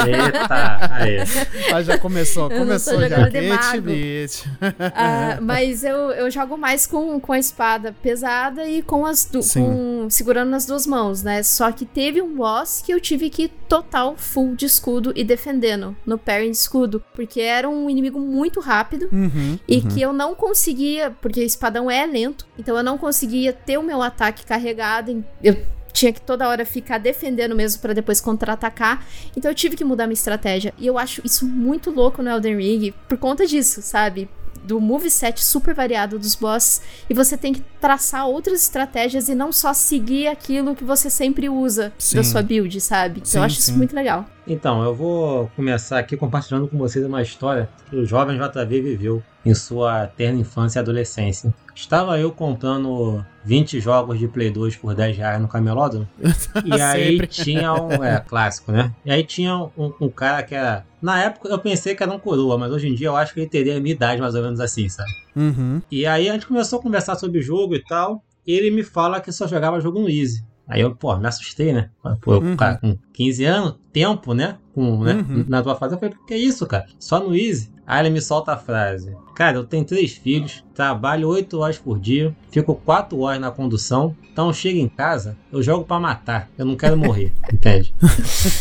Eita, aí. ah, já começou, Eu não tô começou já. Beat. Ah, mas eu, eu jogo mais com, com a espada pesada e com as du- Sim. com, segurando nas duas mãos, né? Só que teve um boss que eu tive que ir total full de escudo e defendendo no parry de escudo, porque era um inimigo muito rápido Uhum, e uhum. que eu não conseguia, porque o espadão é lento, então eu não conseguia ter o meu ataque carregado. Eu tinha que toda hora ficar defendendo mesmo pra depois contra-atacar. Então eu tive que mudar minha estratégia. E eu acho isso muito louco no Elden Ring por conta disso, sabe? Do moveset super variado dos bosses. E você tem que traçar outras estratégias e não só seguir aquilo que você sempre usa Sim. da sua build, sabe? Então Sim, eu acho sim. isso muito legal. Então, eu vou começar aqui compartilhando com vocês uma história que o jovem JV viveu em sua terna infância e adolescência. Estava eu comprando 20 jogos de Play 2 por 10 reais no camelódromo. e aí tinha um. É, clássico, né? E aí tinha um, um cara que era. Na época eu pensei que era um coroa, mas hoje em dia eu acho que ele teria a minha idade mais ou menos assim, sabe? Uhum. E aí a gente começou a conversar sobre o jogo e tal. E ele me fala que só jogava jogo no Easy. Aí eu, pô, me assustei, né? Pô, Uhum. cara, com 15 anos, tempo, né? Com, né? Uhum. Na tua fase, eu falei, que isso, cara? Só no Easy? Aí ele me solta a frase. Cara, eu tenho três filhos, trabalho 8 horas por dia, fico 4 horas na condução, então eu chego em casa, eu jogo pra matar, eu não quero morrer, entende?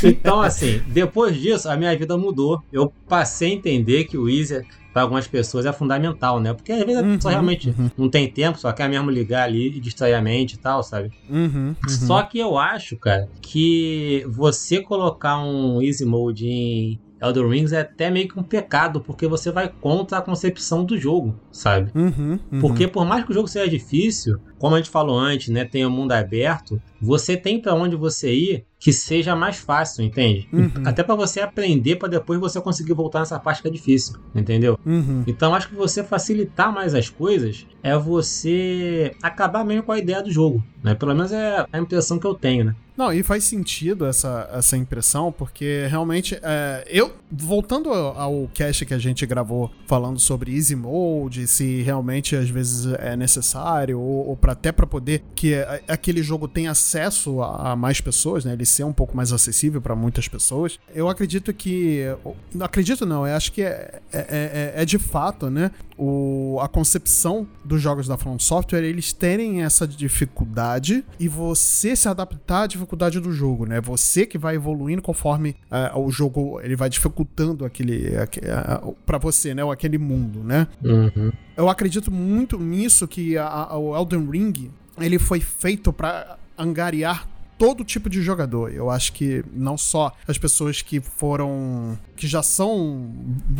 Então, assim, depois disso, a minha vida mudou. Eu passei a entender que o Easy, para algumas pessoas, é fundamental, né? Porque às vezes a pessoa Uhum, realmente uhum. não tem tempo, só quer mesmo ligar ali e distrair a mente e tal, sabe? Uhum. uhum. Só que eu acho, cara, que você colocar um Easy Mode em Elden Rings é até meio que um pecado, porque você vai contra a concepção do jogo, sabe? Uhum, uhum. Porque por mais que o jogo seja difícil, como a gente falou antes, né, tem o mundo aberto, você tem pra onde você ir que seja mais fácil, entende? Uhum. Até pra você aprender pra depois você conseguir voltar nessa parte que é difícil, entendeu? Uhum. Então acho que você facilitar mais as coisas é você acabar mesmo com a ideia do jogo, né? Pelo menos é a impressão que eu tenho, né? Não, e faz sentido essa, essa impressão, porque realmente, é, eu, voltando ao, ao cast que a gente gravou falando sobre Easy Mode, se realmente às vezes é necessário, ou, ou até para poder que aquele jogo tenha acesso a, mais pessoas, né, ele ser um pouco mais acessível para muitas pessoas, eu acredito que, acredito não, eu acho que é, é, é- é de fato, né, o, a concepção dos jogos da From Software, eles terem essa dificuldade e você se adaptar à dificuldade do jogo, né? Você que vai evoluindo conforme ah, o jogo ele vai dificultando aquele, aque- ah, pra você, né? Ou aquele mundo, né? Uhum. Eu acredito muito nisso que a- a- o Elden Ring ele foi feito pra angariar todo tipo de jogador. Eu acho que não só as pessoas que foram que já são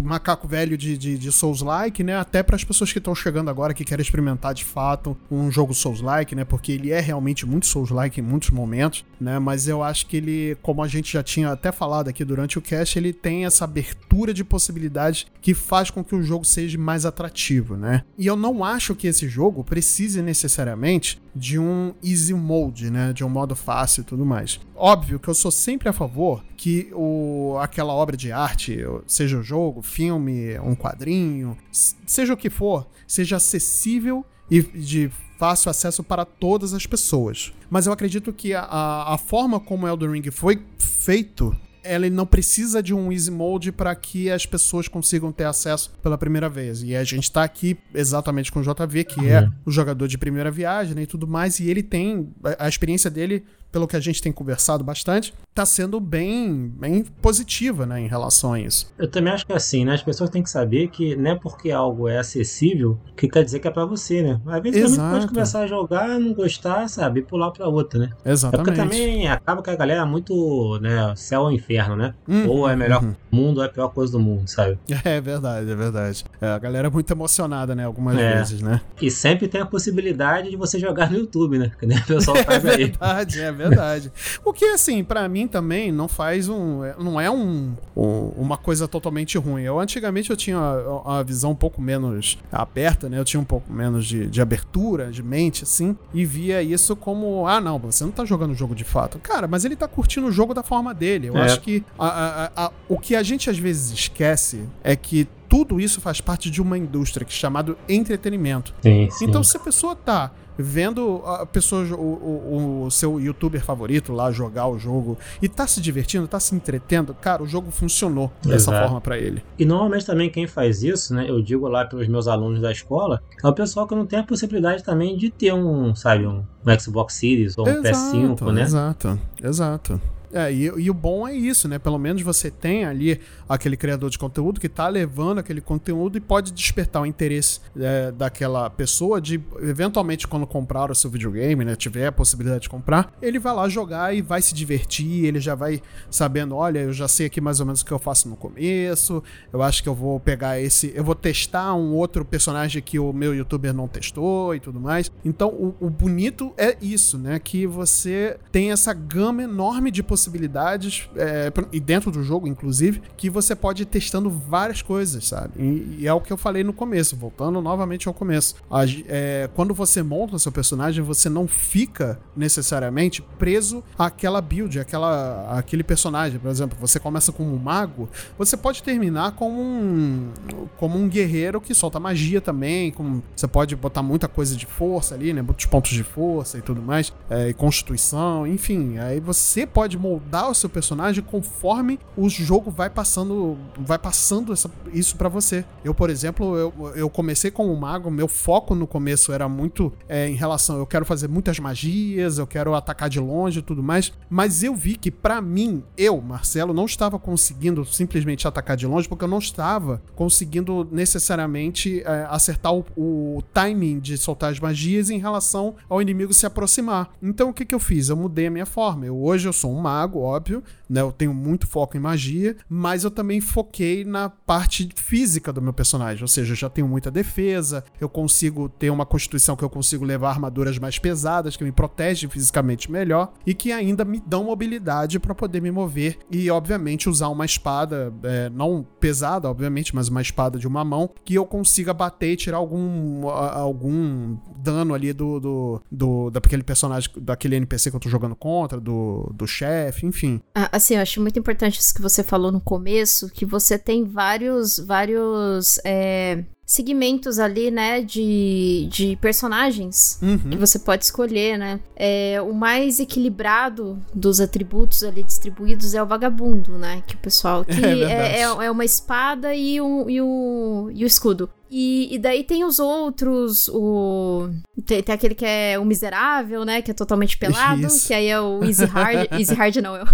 macaco velho de, de, de Souls-like, né? Até para as pessoas que estão chegando agora que querem experimentar de fato um jogo Souls-like, né? Porque ele é realmente muito Souls-like em muitos momentos, né? Mas eu acho que ele, como a gente já tinha até falado aqui durante o cast, ele tem essa abertura de possibilidades que faz com que o jogo seja mais atrativo, né? E eu não acho que esse jogo precise necessariamente de um easy mode, né? De um modo fácil e tudo mais. Óbvio que eu sou sempre a favor que o, aquela obra de arte, seja um jogo, filme, um quadrinho, seja o que for, seja acessível e de fácil acesso para todas as pessoas. Mas eu acredito que a, a forma como Elden Ring foi feito ele não precisa de um easy mode para que as pessoas consigam ter acesso pela primeira vez. E a gente tá aqui exatamente com o JV, que é o jogador de primeira viagem né, e tudo mais, e ele tem a a experiência dele, pelo que a gente tem conversado bastante, tá sendo bem, bem positiva, né, em relação a isso. Eu também acho que é assim, né? As pessoas têm que saber que não é porque algo é acessível que quer dizer que é pra você, né? Às vezes também pode começar a jogar, não gostar, sabe? E pular pra outra, né? É porque Exatamente. também acaba que a galera é muito, né, céu ou inferno, né? Uhum, ou é melhor uhum. mundo ou é a pior coisa do mundo, sabe? É verdade, é verdade. É, a galera é muito emocionada, né, algumas É. vezes, né? E sempre tem a possibilidade de você jogar no YouTube, né? Que nem o pessoal É faz aí. verdade, é verdade. O que, assim, para mim também não faz um. Não é um, um, uma coisa totalmente ruim. Eu antigamente eu tinha uma, uma, visão um pouco menos aberta, né? Eu tinha um pouco menos de, de abertura, de mente, assim, e via isso como: ah, não, você não tá jogando o jogo de fato. Cara, mas ele tá curtindo o jogo da forma dele. Eu é. acho que a, a, a, o que a gente às vezes esquece é que tudo isso faz parte de uma indústria que é chamado entretenimento. Sim, sim. Então, se a pessoa tá vendo a pessoa, o, o, o, seu youtuber favorito lá jogar o jogo e tá se divertindo, tá se entretendo, cara, o jogo funcionou dessa Exato. forma para ele. E normalmente também quem faz isso, né, eu digo lá pelos meus alunos da escola, é o pessoal que não tem a possibilidade também de ter um, sabe, um, um Xbox Series ou um exato, PS5, né? Exato, exato. É, e, e, o bom é isso, né? Pelo menos você tem ali aquele criador de conteúdo que tá levando aquele conteúdo e pode despertar o interesse é, daquela pessoa de, eventualmente, quando comprar o seu videogame, né? Tiver a possibilidade de comprar, ele vai lá jogar e vai se divertir, ele já vai sabendo, olha, eu já sei aqui mais ou menos o que eu faço no começo, eu acho que eu vou pegar esse, eu vou testar um outro personagem que o meu youtuber não testou e tudo mais. Então, o, o bonito é isso, né? Que você tem essa gama enorme de possibilidades possibilidades, é, e dentro do jogo, inclusive, que você pode ir testando várias coisas, sabe? E, e é o que eu falei no começo, voltando novamente ao começo. A, é, quando você monta seu personagem, você não fica necessariamente preso àquela build, àquela, àquele personagem. Por exemplo, você começa como um mago, você pode terminar como um, como um guerreiro que solta magia também, como, você pode botar muita coisa de força ali, né? Muitos pontos de força e tudo mais, é, e constituição, enfim. Aí você pode moldar o seu personagem conforme o jogo vai passando vai passando essa, isso para você. Eu, por exemplo, eu, eu comecei como mago, meu foco no começo era muito é, em relação, eu quero fazer muitas magias, eu quero atacar de longe e tudo mais, mas eu vi que para mim, eu, Marcelo, não estava conseguindo simplesmente atacar de longe porque eu não estava conseguindo necessariamente é, acertar o, o timing de soltar as magias em relação ao inimigo se aproximar. Então o que que eu fiz? Eu mudei a minha forma. Eu, hoje eu sou um mago mago, óbvio, né? Eu tenho muito foco em magia, mas eu também foquei na parte física do meu personagem, ou seja, eu já tenho muita defesa, eu consigo ter uma constituição que eu consigo levar armaduras mais pesadas, que me protegem fisicamente melhor e que ainda me dão mobilidade para poder me mover e, obviamente, usar uma espada, é, não pesada, obviamente, mas uma espada de uma mão, que eu consiga bater e tirar algum, algum dano ali do, do, do daquele personagem, daquele NPC que eu tô jogando contra, do, do chefe chefe, enfim. Ah, assim, eu acho muito importante isso que você falou no começo, que você tem vários, vários é, segmentos ali, né, de, de personagens uhum. que você pode escolher, né? É, o mais equilibrado dos atributos ali distribuídos é o vagabundo, né? Que o pessoal que é, é, é, é uma espada e, um, e, o, e o escudo. E, e, daí tem os outros, o. Tem, tem, aquele que é o miserável, né? Que é totalmente pelado. Isso. Que aí é o Easy Hard. easy Hard não, é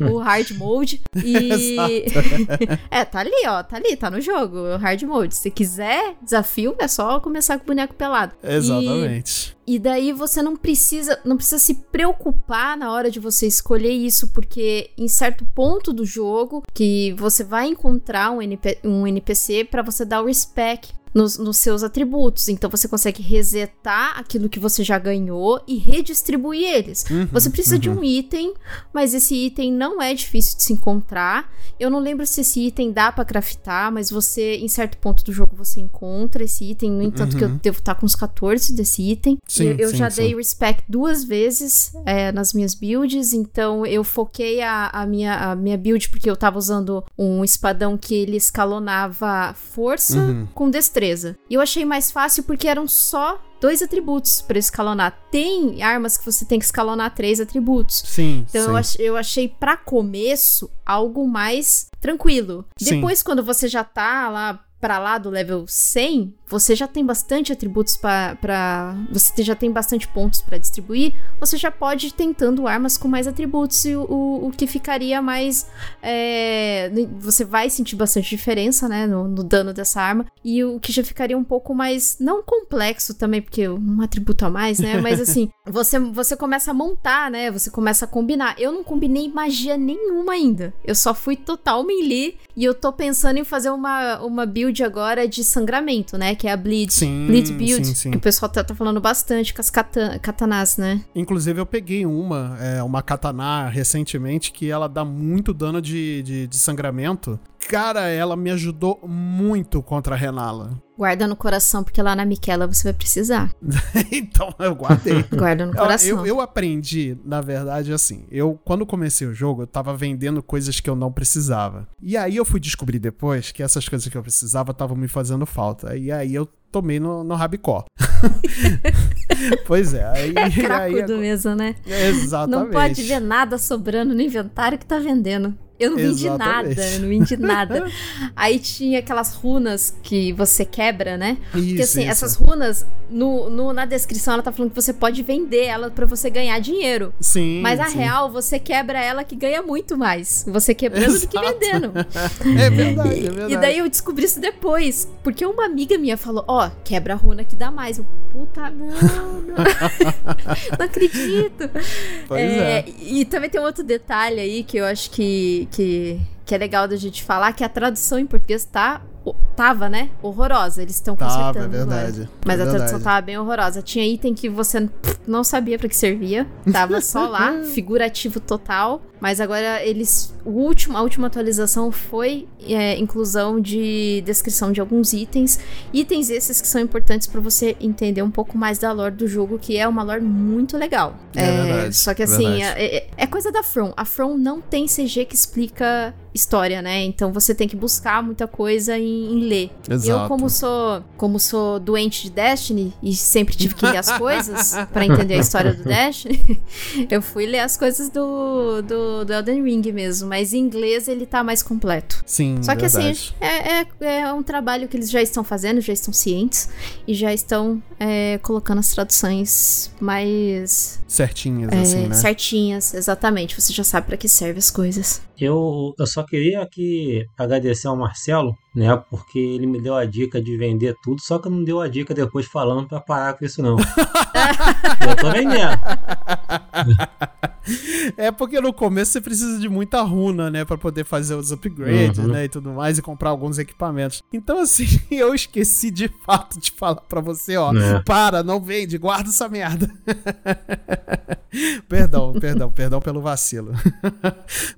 o, o Hard Mode. E. é, tá ali, ó. Tá ali, tá no jogo. O Hard Mode. Se quiser desafio, é só começar com o boneco pelado. Exatamente. E, e daí você não precisa, não precisa se preocupar na hora de você escolher isso, porque em certo ponto do jogo que você vai encontrar um, NP, um NPC para você dar o respect nos, nos, seus atributos. Então você consegue resetar aquilo que você já ganhou e redistribuir eles. Uhum, você precisa uhum. de um item, mas esse item não é difícil de se encontrar. Eu não lembro se esse item dá para craftar, mas você, em certo ponto do jogo, você encontra esse item. No entanto, uhum. que eu uhum. devo estar com uns 14 desse item. Sim, eu, eu sim, já sim. dei respect duas vezes é, nas minhas builds, então eu foquei a, a, minha, a minha build porque eu tava usando um espadão que ele escalonava força uhum. com destreza destreza. E eu achei mais fácil porque eram só dois atributos para escalonar. Tem armas que você tem que escalonar três atributos. Sim. Então sim. Eu, ach, eu achei para começo algo mais tranquilo. Sim. Depois, quando você já tá lá para lá do level 100, você já tem bastante atributos para. Você já tem bastante pontos para distribuir. Você já pode ir tentando armas com mais atributos e o, o, o que ficaria mais. É, você vai sentir bastante diferença, né? No, no, dano dessa arma. E o que já ficaria um pouco mais. Não complexo também, porque um atributo a mais, né? Mas assim, você, você começa a montar, né? Você começa a combinar. Eu não combinei magia nenhuma ainda. Eu só fui total melee. E eu tô pensando em fazer uma, uma build agora de sangramento, né? Que é a Bleed, Sim, Bleed Build. sim, sim. Que o pessoal tá, tá falando bastante com as kata katanas, né? Inclusive, eu peguei uma, é, uma katana recentemente, que ela dá muito dano de, de, de sangramento. Cara, ela me ajudou muito contra a Renala. Guarda no coração, porque lá na Miquela você vai precisar. então, eu guardei. Guarda no Eu- coração. Eu, eu aprendi, na verdade, assim. Eu, quando comecei o jogo, eu tava vendendo coisas que eu não precisava. E aí eu fui descobrir depois que essas coisas que eu precisava estavam me fazendo falta. E aí eu tomei no, no rabicó. pois é. Aí, É aí, cracudo mesmo, né? Exatamente. Não pode ver nada sobrando no inventário que tá vendendo. Eu não vendi nada, eu não vendi nada. Aí tinha aquelas runas que você quebra, né? Porque Isso, assim, isso. essas runas, no, no- na descrição ela tá falando que você pode vender ela pra você ganhar dinheiro. Sim. Mas a sim. real, você quebra ela que ganha muito mais. Você quebrando do que Exato. vendendo. É verdade, é verdade. E daí eu descobri isso depois. Porque uma amiga minha falou: Ó, quebra a runa que dá mais. Eu, puta, não, não. não acredito. Pois é. E também tem um outro detalhe aí que eu acho que, que, que é legal da gente falar: que a tradução em português tá. Tava, né? Horrorosa. Eles estão Tava, consertando. é agora. verdade. Mas é a tradução verdade. tava bem horrorosa. Tinha item que você não sabia pra que servia. Tava só lá, figurativo total. Mas agora eles. O último, a última atualização foi é, inclusão de descrição de alguns itens. Itens esses que são importantes pra você entender um pouco mais da lore do jogo, que é uma lore muito legal. É verdade, Só que é assim, verdade. é, é- é coisa da From. A From não tem CG que explica história, né? Então você tem que buscar muita coisa em, em ler. Exato. Eu, como sou, como sou doente de Destiny e sempre tive que ler as coisas pra entender a história do Destiny, eu fui ler as coisas do, do, do Elden Ring mesmo. Mas em inglês ele tá mais completo. Sim, Só que verdade. assim, é, é, é um trabalho que eles já estão fazendo, já estão cientes e já estão é, colocando as traduções mais Certinhas, é, assim, né? certinhas, exatamente. Você já sabe pra que serve as coisas. Eu, eu só queria aqui agradecer ao Marcelo, né? Porque ele me deu a dica de vender tudo, só que não deu a dica depois falando pra parar com isso, não. eu tô vendendo. É porque no começo você precisa de muita runa, né? Pra poder fazer os upgrades, Uhum. né? E tudo mais, e comprar alguns equipamentos. Então, assim, eu esqueci de fato de falar pra você, ó. É. Para, não vende, guarda essa merda. perdão, perdão, perdão pelo vacilo.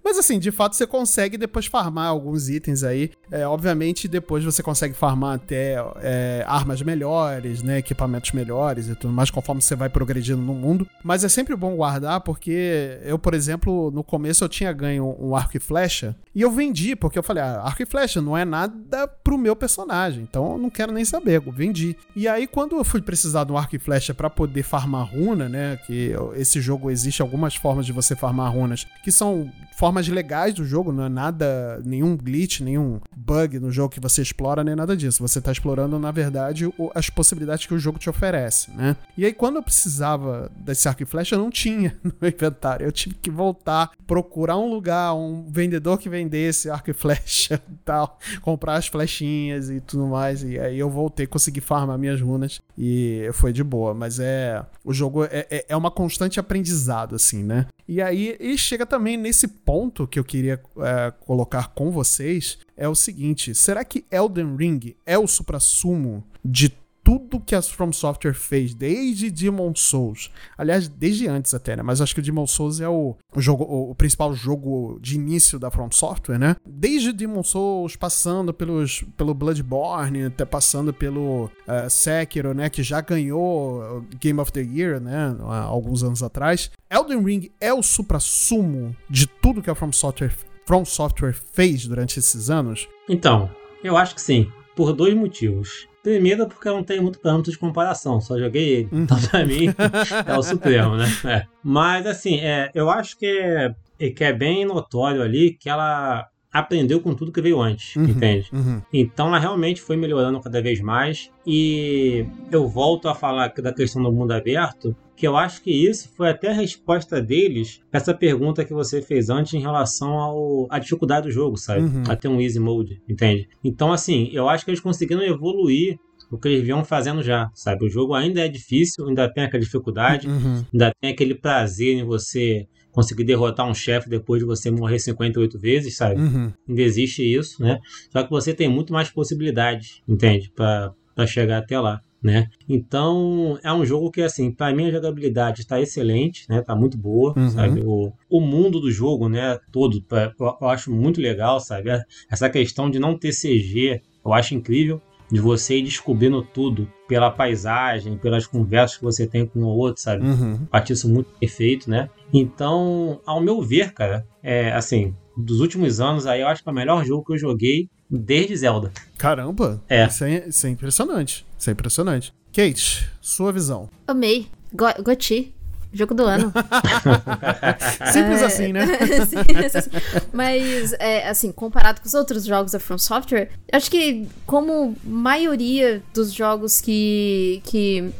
Mas assim, de fato você consegue depois farmar alguns itens aí. É, obviamente, depois você consegue farmar até é, armas melhores, né? Equipamentos melhores e tudo mais, conforme você vai progredindo no mundo. Mas é sempre bom guardar, porque eu, por exemplo, no começo eu tinha ganho um arco e flecha e eu vendi, porque eu falei, ah, arco e flecha não é nada pro meu personagem, então eu não quero nem saber, eu vendi. E aí, quando eu fui precisar de um arco e flecha pra poder farmar runa, né? Que esse jogo existe algumas formas de você farmar runas, que são formas legais do jogo, não é nada, nenhum glitch, nenhum bug no jogo que você explora, nem nada disso. Você tá explorando, na verdade, as possibilidades que o jogo te oferece, né? E aí, quando eu precisava desse arco e flecha, eu não tinha no inventário. Eu tive que voltar, procurar um lugar, um vendedor que vendesse arco e flecha e tal, comprar as flechinhas e tudo mais. E aí eu voltei, consegui farmar minhas runas e foi de boa. Mas é. O jogo é, é, é uma constante aprendizado, assim, né? E aí, e chega também nesse ponto que eu queria é, colocar com vocês: é o seguinte: será que Elden Ring é o suprassumo de tudo que a From Software fez desde Demon Souls. Aliás, desde antes até, né? Mas acho que o Demon Souls é o, o jogo, o, principal jogo de início da From Software, né? Desde Demon Souls, passando pelos, pelo Bloodborne, até passando pelo eh, Sekiro, né? Que já ganhou o Game of the Year, né? Há alguns anos atrás. Elden Ring é o supra-sumo de tudo que a From Software, From Software fez durante esses anos? Então, eu acho que sim, por dois motivos. Primeiro, porque eu não tenho muito parâmetro de comparação, só joguei ele. Então, pra mim, é o Supremo, né? É. Mas, assim, é, eu acho que é, é que é bem notório ali que ela aprendeu com tudo que veio antes, Uhum. entende? Uhum. Então ela realmente foi melhorando cada vez mais. E eu volto a falar da questão do mundo aberto, que eu acho que isso foi até a resposta deles pra essa pergunta que você fez antes em relação ao, à dificuldade do jogo, sabe? Uhum. A ter um easy mode, entende? Então, assim, eu acho que eles conseguiram evoluir o que eles vinham fazendo já, sabe? O jogo ainda é difícil, ainda tem aquela dificuldade, Uhum. ainda tem aquele prazer em você conseguir derrotar um chefe depois de você morrer 58 vezes, sabe? Uhum. Ainda existe isso, né? Só que você tem muito mais possibilidades, entende? Para chegar até lá. Né? Então é um jogo que assim, para mim a jogabilidade está excelente, né? Tá muito boa, Uhum. sabe? O, o mundo do jogo, né? Todo, pra- eu, eu acho muito legal, sabe? Essa questão de não ter CG, eu acho incrível. De você ir descobrindo tudo pela paisagem, pelas conversas que você tem com o outro, sabe? Uhum. acho isso muito perfeito, né? Então, ao meu ver, cara, é assim, dos últimos anos aí, eu acho que é o melhor jogo que eu joguei desde Zelda. Caramba. É. Isso é, isso é impressionante. Isso é impressionante. Kate, sua visão. Amei. Go Goti. Jogo do ano. Simples É, assim, né? Simples assim. Mas, é, assim, comparado com os outros jogos da From Software, acho que, como maioria dos jogos que. que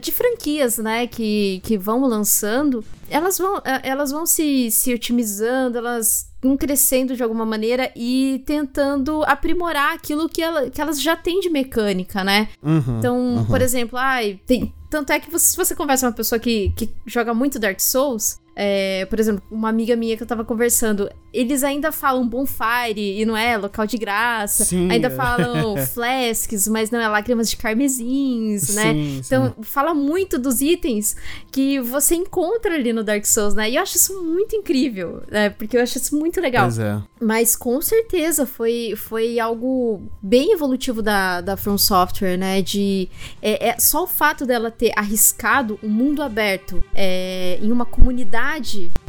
de, franquias, né, que, que vão lançando, elas vão, é, elas vão se, se otimizando, elas vão crescendo de alguma maneira e tentando aprimorar aquilo que, ela, que elas já têm de mecânica, né? Uhum. Então, por exemplo, ai, tem. Tanto é que você- se você conversa com uma pessoa que, que joga muito Dark Souls, é, por exemplo, uma amiga minha que eu tava conversando, eles ainda falam bonfire e não é local de graça. Sim, ainda é. falam flasks, mas não é lágrimas de carmesins, né? Sim, Então, fala muito dos itens que você encontra ali no Dark Souls, né? E eu acho isso muito incrível, né? Porque eu acho isso muito legal. Pois é. Mas com certeza foi, foi algo bem evolutivo da, da From Software, né? De. É, é só o fato dela ter arriscado um mundo aberto é, em uma comunidade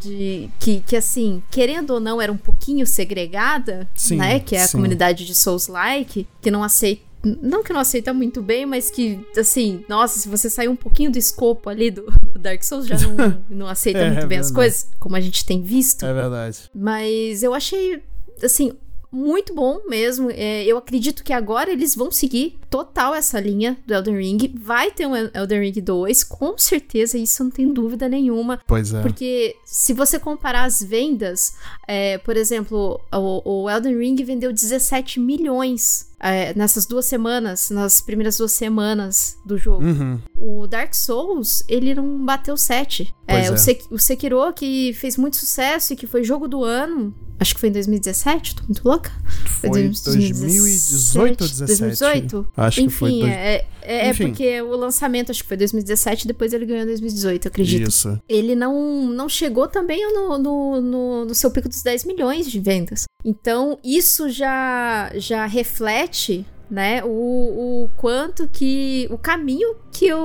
de, que, que, assim, querendo ou não, era um pouquinho segregada, Sim, né? Que é a sim. comunidade de Souls-like, que não aceita. Não que não aceita muito bem, mas que, assim, nossa, se você sair um pouquinho do escopo ali do, do Dark Souls, já não, não aceita É, muito bem as verdade. coisas, como a gente tem visto. É verdade. Mas eu achei, assim, muito bom mesmo. É, eu acredito que agora eles vão seguir total essa linha do Elden Ring. Vai ter um Elden Ring 2, com certeza, isso não tem dúvida nenhuma. Pois é. Porque se você comparar as vendas, é, por exemplo, o, o Elden Ring vendeu 17 milhões é, nessas duas semanas, nas primeiras duas semanas do jogo. Uhum. O Dark Souls, ele não bateu 7. Pois É, O, é. Sek- o Sekiro, que fez muito sucesso e que foi jogo do ano, acho que foi em 2017, tô muito louca? Foi 2018 ou 17? 2018? Acho que Enfim, foi dois- é, é, é Enfim. porque o lançamento acho que foi 2017, depois ele ganhou em 2018, eu acredito. Isso. Ele não, não chegou também no, no, no, no seu pico dos 10 milhões de vendas. Então, isso já, já reflete né, o, o quanto que. o caminho que o,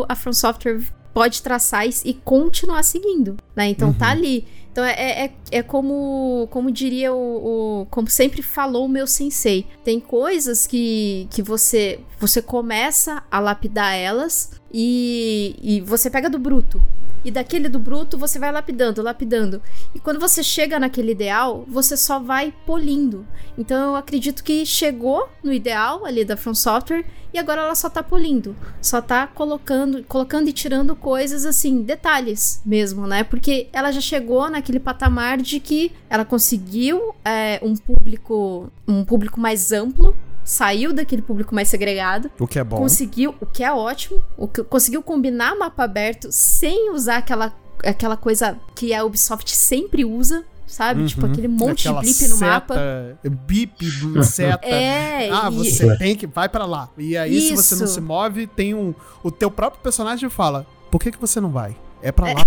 o, a From Software pode traçar e, e continuar seguindo. Né? Então tá ali. Então é, é, é como, como diria o, o- Como sempre falou o meu sensei. Tem coisas que, que você, você começa a lapidar elas e, e você pega do bruto. E daquele do bruto você vai lapidando, lapidando. E quando você chega naquele ideal, você só vai polindo. Então eu acredito que chegou no ideal ali da From Software e agora ela só tá polindo. Só tá colocando, colocando e tirando coisas assim, detalhes mesmo, né? Porque ela já chegou naquele patamar de que ela conseguiu é, um público, um público mais amplo. Saiu daquele público mais segregado O que é bom. conseguiu, o que é ótimo, o que, conseguiu combinar mapa aberto sem usar aquela, aquela coisa que a Ubisoft sempre usa, sabe? Tipo, aquele monte Uhum. Aquela de blip no seta, mapa. Bip, seta. É, Ah, e- você tem que. Vai pra lá. E aí, se você não Isso. se move, tem um. O teu próprio personagem fala: Por que, que você não vai? É pra lá.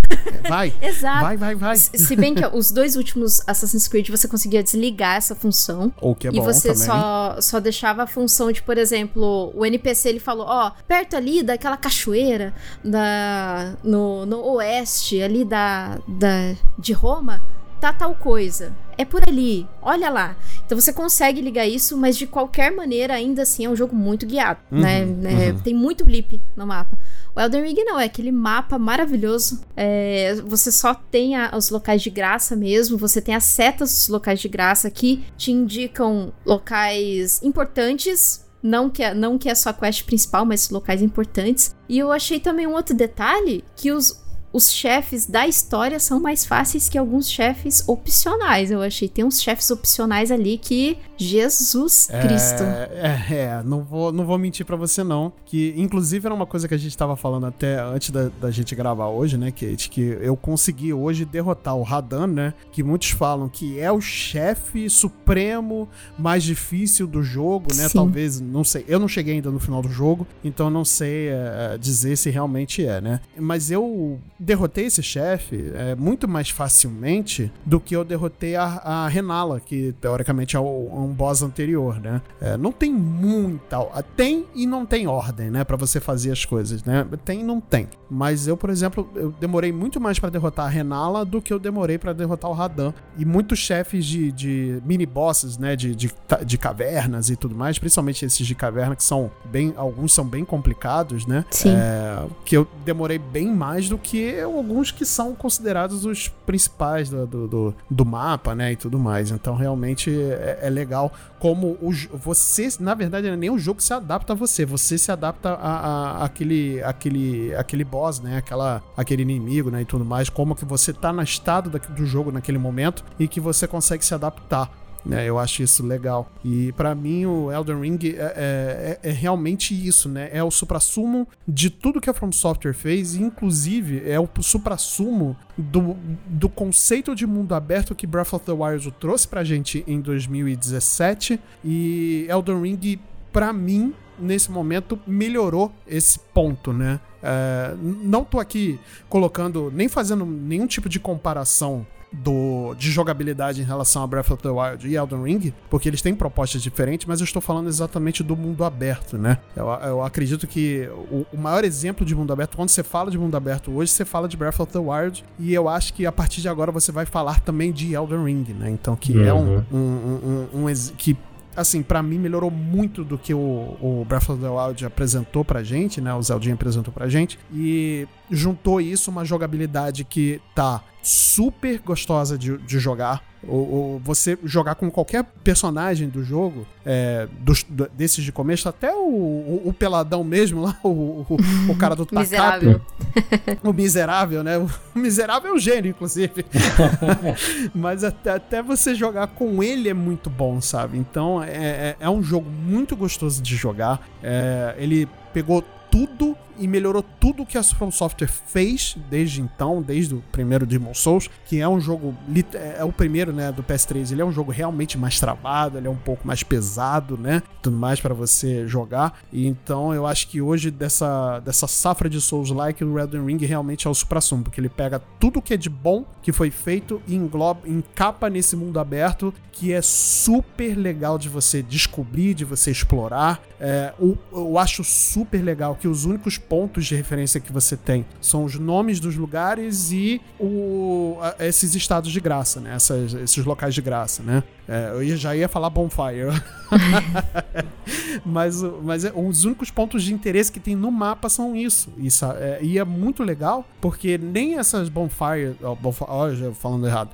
Vai. Exato. Vai, vai, vai. Se bem que os dois últimos Assassin's Creed você conseguia desligar essa função. Ou que é e bom você também. só, só deixava a função de, por exemplo, o NPC ele falou, ó, perto ali daquela cachoeira da, no, no oeste ali da, da, de Roma, tá tal coisa. É por ali, olha lá. Então você consegue ligar isso, mas de qualquer maneira, ainda assim, é um jogo muito guiado, Uhum, né? É, Tem muito blip no mapa. O Elden Ring não, é aquele mapa maravilhoso. É, você só tem a- os locais de graça mesmo, você tem as setas dos locais de graça que te indicam locais importantes. Não que, é, não que é só a quest principal, mas locais importantes. E eu achei também um outro detalhe: que os, os chefes da história são mais fáceis que alguns chefes opcionais. Eu achei. Tem uns chefes opcionais ali que Jesus Cristo. É, é, é, não vou, não vou mentir pra você não, que inclusive era uma coisa que a gente tava falando até antes da, da gente gravar hoje, né, Kate, que eu consegui hoje derrotar o Radan, né, que muitos falam que é o chefe supremo mais difícil do jogo, né, Sim. talvez, não sei, eu não cheguei ainda no final do jogo, então não sei é, dizer se realmente é, né, mas eu derrotei esse chefe é, muito mais facilmente do que eu derrotei a, a Renala, que teoricamente é, o, é um boss anterior, né? É, não tem muita. Tem e não tem ordem, né? Pra você fazer as coisas, né? Tem e não tem. Mas eu, por exemplo, eu demorei muito mais pra derrotar a Renala do que eu demorei pra derrotar o Radan. E muitos chefes de, de mini bosses, né? De, de, de cavernas e tudo mais, principalmente esses de caverna que são bem. Alguns são bem complicados, né? Sim. É, que eu demorei bem mais do que alguns que são considerados os principais do, do, do, do mapa, né? E tudo mais. Então, realmente é, é legal como o, você, na verdade, nem o jogo se adapta a você, você se adapta a, a- aquele, aquele, aquele boss, né? Aquela, aquele inimigo, né? E tudo mais, como que você tá no estado da- do jogo naquele momento e que você consegue se adaptar. Né? Eu acho isso legal. E pra mim o Elden Ring é, é- é realmente isso, né? É o suprassumo de tudo que a From Software fez, inclusive é o suprassumo do, do conceito de mundo aberto que Breath of the Wild trouxe pra gente em 2017. E Elden Ring, pra mim, nesse momento, melhorou esse ponto, né? É, não tô aqui colocando, nem fazendo nenhum tipo de comparação do, de jogabilidade em relação a Breath of the Wild e Elden Ring, porque eles têm propostas diferentes, mas eu estou falando exatamente do mundo aberto, né? Eu, eu acredito que o, o maior exemplo de mundo aberto, quando você fala de mundo aberto hoje, você fala de Breath of the Wild, e eu acho que a partir de agora você vai falar também de Elden Ring, né? Então, que é um, Uhum. um, um, um, um ex- que assim, pra mim melhorou muito do que o, o Breath of the Wild apresentou pra gente, né? O Zeldinha apresentou pra gente. E juntou isso uma jogabilidade que tá super gostosa de, de jogar. O, o- você jogar com qualquer personagem do jogo, é, dos- do- desses de começo, até o, o- o peladão mesmo lá, o, o, o cara do tacape, Miserável. o miserável, né? O miserável é um gênio, inclusive. Mas até, até você jogar com ele é muito bom, sabe? Então é, é, é um jogo muito gostoso de jogar. É, ele pegou tudo e melhorou tudo que a From Software fez desde então, desde o primeiro Demon Souls, que é um jogo lit- é o primeiro, né, do PS3. Ele é um jogo realmente mais travado, ele é um pouco mais pesado, né, tudo mais para você jogar. E então eu acho que hoje dessa dessa safra de Souls like o Elden Ring realmente é o suprassumo, porque ele pega tudo que é de bom que foi feito e engloba, encapa nesse mundo aberto que é super legal de você descobrir, de você explorar. É, o- eu acho super legal que os únicos pontos de referência que você tem são os nomes dos lugares e o- a- esses estados de graça, né? Essas- esses locais de graça, né? É, eu já ia falar bonfire. mas mas é- os únicos pontos de interesse que tem no mapa são isso. isso é, e é muito legal, porque nem essas bonfire. Ó, bonfire ó, já falando errado.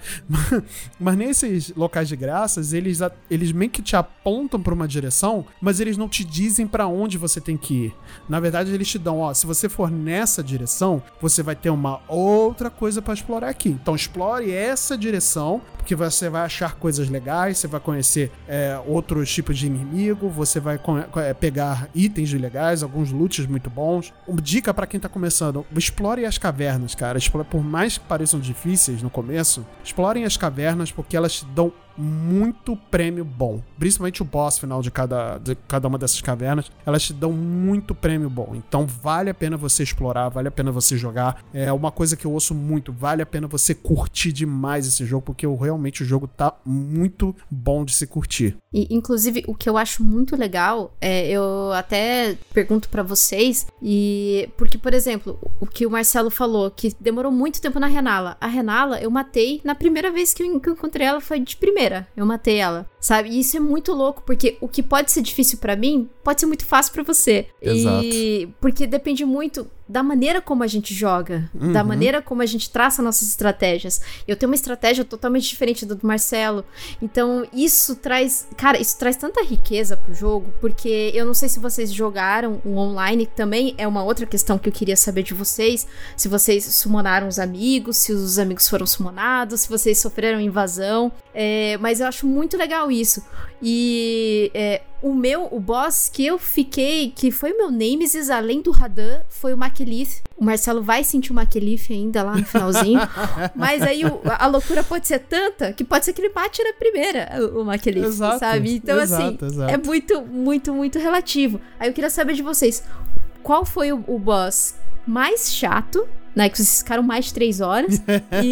mas nem esses locais de graças, eles, eles meio que te apontam pra uma direção, mas eles não te dizem pra onde você tem que ir. Na verdade, eles te dão, ó, se você for nessa direção, você vai ter uma outra coisa pra explorar aqui. Então explore essa direção, porque você vai achar coisas legais, você vai conhecer é, outros tipos de inimigo, você vai é, pegar itens legais, alguns loots muito bons. Uma dica pra quem tá começando, explore as cavernas, cara. Explore, por mais que pareçam difíceis no começo, explorem as cavernas porque elas te dão muito prêmio bom. Principalmente o boss final de cada, de cada uma dessas cavernas, elas te dão muito prêmio bom. Então vale a pena você explorar, vale a pena você jogar. É uma coisa que eu ouço muito, vale a pena você curtir demais esse jogo, porque realmente o jogo tá muito bom de se curtir. E, inclusive, o que eu acho muito legal, é, eu até pergunto pra vocês, e porque, por exemplo, o que o Marcelo falou, que demorou muito tempo na Renala. A Renala eu matei na primeira vez que eu encontrei ela, foi de primeira. Eu matei ela, sabe? E isso é muito louco, porque o que pode ser difícil pra mim, pode ser muito fácil pra você. Exato. E porque depende muito da maneira como a gente joga, da Uhum. maneira como a gente traça nossas estratégias. Eu tenho uma estratégia totalmente diferente da do Marcelo. Então, isso traz, cara, isso traz tanta riqueza pro jogo, porque eu não sei se vocês jogaram o online, que também é uma outra questão que eu queria saber de vocês, se vocês summonaram os amigos, se os amigos foram summonados, se vocês sofreram invasão, é, mas eu acho muito legal isso. E é, o meu, o boss que eu fiquei, que foi o meu Nemesis, além do Radan, foi o Makelith. O Marcelo vai sentir o Makelith ainda lá no finalzinho. mas aí o- a loucura pode ser tanta que pode ser que ele bate na primeira, o, Makelith, Exato, sabe? Então, assim, exato, exato. é muito, muito, muito relativo. Aí eu queria saber de vocês, qual foi o, o boss mais chato, né? Que vocês ficaram mais de três horas. e,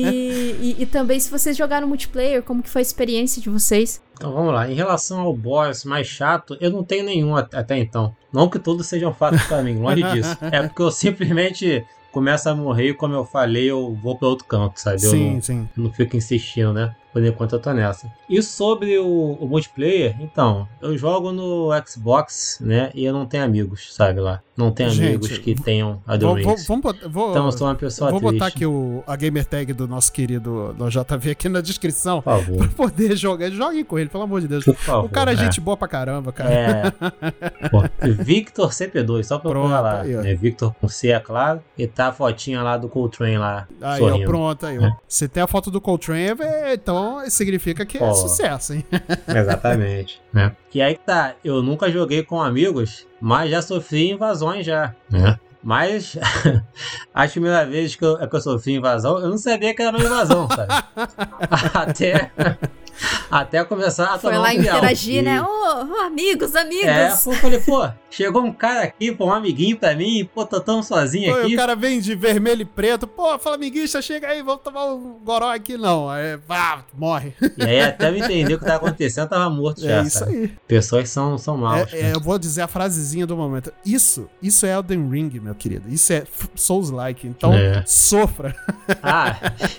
e, e também se vocês jogaram multiplayer, como que foi a experiência de vocês? Então vamos lá. Em relação ao boss mais chato, eu não tenho nenhum at- até então. Não que todos sejam fatos pra mim, longe disso. É porque eu simplesmente começo a morrer e, como eu falei, eu vou pra outro canto, sabe? Eu Sim, não, sim. não fico insistindo, né? Por enquanto eu tô nessa. E sobre o, o multiplayer, então, eu jogo no Xbox, né? E eu não tenho amigos, sabe lá? Não tenho Gente, amigos que tenham a Vou, The vou, Rings. botar- vou, Então eu sou uma pessoa vou triste. botar aqui o, a gamer tag do nosso querido do JV aqui na descrição. Por favor. Pra poder jogar. Joguem com ele, pelo amor de Deus. Por favor. O cara é é. gente boa pra caramba, cara. É. Pô, Victor CP2, só procurar Pronto, lá. aí, ó. né? Victor com C, é claro. E tá a fotinha lá do Coltrane lá. Aí, ó, sorrindo. pronto, aí, ó. Se tem a foto do Coltrane, é, então significa que é Ó. sucesso, hein? Exatamente. né? Que aí que tá, eu nunca joguei com amigos, mas já sofri invasões já, né? Mas as primeiras vezes que eu, que eu sofri invasão, eu não sabia que era uma invasão, sabe? Até, até começar a Foi tomar lá um interagir, E- né? Ô, ô, amigos, amigos! É, eu falei, pô, chegou um cara aqui, pô, um amiguinho pra mim, pô, tô tão sozinho Pô, aqui. o cara vem de vermelho e preto. Pô, flamiguista, chega aí, vamos tomar um goró aqui, não. Aí, vá, morre. E aí até eu entender o que tá acontecendo, tava morto já, É isso sabe? aí. Pessoas são, são maus. É, é, eu vou dizer a frasezinha do momento. Isso, isso é Elden Ring, meu querido. Isso é Souls-like. Então, É. sofra. Ah,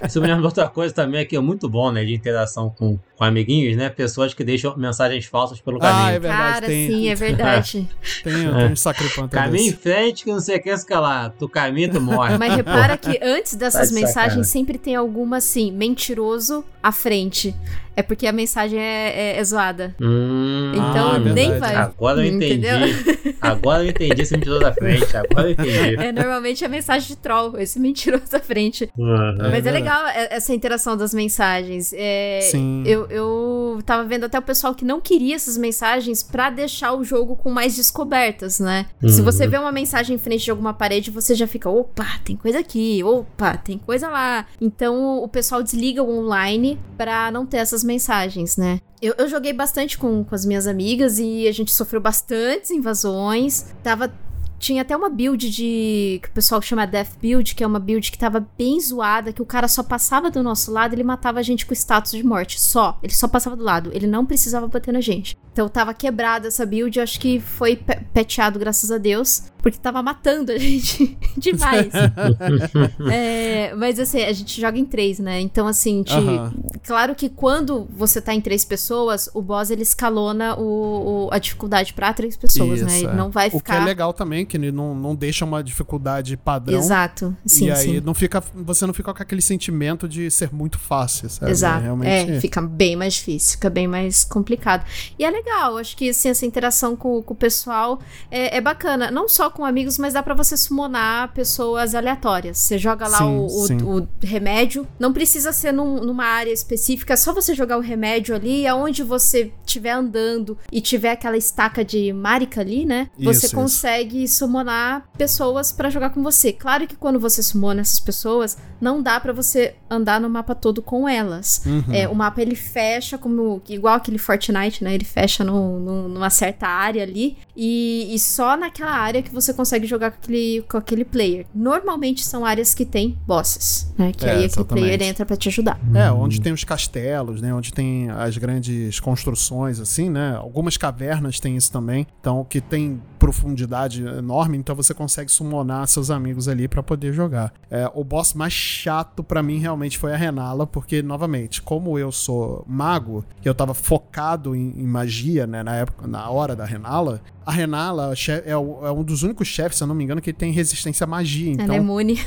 isso me lembra outra coisa também que é muito bom, né? De interação com, com amiguinhos, né? Pessoas que deixam mensagens falsas pelo Ah, é caminho. verdade. Cara, tem, sim, é verdade. Tem, tem um sacripanta Caminha em frente que não sei o que escalar. Tu caminha, tu morre. Mas repara que antes Tá dessas de mensagens sempre tem alguma assim, mentiroso à frente. É porque a mensagem é, é- é zoada. Hum, Então Ah, nem verdade. vai. Agora eu entendi. Entendeu? Agora eu entendi esse mentiroso da frente. Agora eu entendi. É normalmente a mensagem de troll, esse mentiroso à frente. Uhum. Mas é verdade. legal é- essa interação das mensagens. É, Sim. Eu, eu tava vendo até o pessoal que não queria essas mensagens pra deixar o jogo com mais descobertas, né? Se Uhum. você vê uma mensagem em frente de alguma parede, você já fica, opa, tem coisa aqui, opa, tem coisa lá. Então o pessoal desliga o online pra não ter essas mensagens, né? Eu, eu joguei bastante com, com as minhas amigas e a gente sofreu bastantes invasões. Tava tinha até uma build de. que o pessoal chama Death Build, que é uma build que tava bem zoada, que o cara só passava do nosso lado e ele matava a gente com status de morte. Só. Ele só passava do lado. Ele não precisava bater na gente. Então tava quebrada essa build, acho que foi pe- patchado, graças a Deus. Porque tava matando a gente demais. É, mas assim, a gente joga em três, né? Então, assim, de- Aham. claro que quando você tá em três pessoas, o boss ele escalona o, o- a dificuldade pra três pessoas, né? Isso, Ele é. não vai O que é ficar. legal também, que ele não, não deixa uma dificuldade padrão. Exato. Sim, e aí sim. não fica, você não fica com aquele sentimento de ser muito fácil, sabe? Exato. Realmente. É, fica bem mais difícil, fica bem mais complicado. E é legal, acho que assim, essa interação com, com o pessoal é, é bacana. Não só com amigos, mas dá pra você summonar pessoas aleatórias. Você joga lá Sim, o, sim. o remédio. Não precisa ser num- numa área específica, é só você jogar o remédio ali, aonde você estiver andando e tiver aquela estaca de marica ali, né? Você Isso, consegue summonar pessoas pra jogar com você. Claro que quando você summona essas pessoas, não dá pra você andar no mapa todo com elas. Uhum. É, o mapa ele fecha como igual aquele Fortnite, né? Ele fecha no, no- numa certa área ali e, e só naquela área que você consegue jogar com aquele, com aquele player. Normalmente são áreas que tem bosses, né? Que É, aí aquele player entra pra te ajudar. É, onde tem os castelos, né? Onde tem as grandes construções assim, né? Algumas cavernas têm isso também. Então, que tem profundidade enorme, então você consegue summonar seus amigos ali para poder jogar. É, o boss mais chato para mim realmente foi a Renala, porque, novamente, como eu sou mago, eu tava focado em, em magia, né, na época, na hora da Renala, a Renala é, o, é, um dos únicos chefes, se eu não me engano, que tem resistência à magia. Então, ela é imune.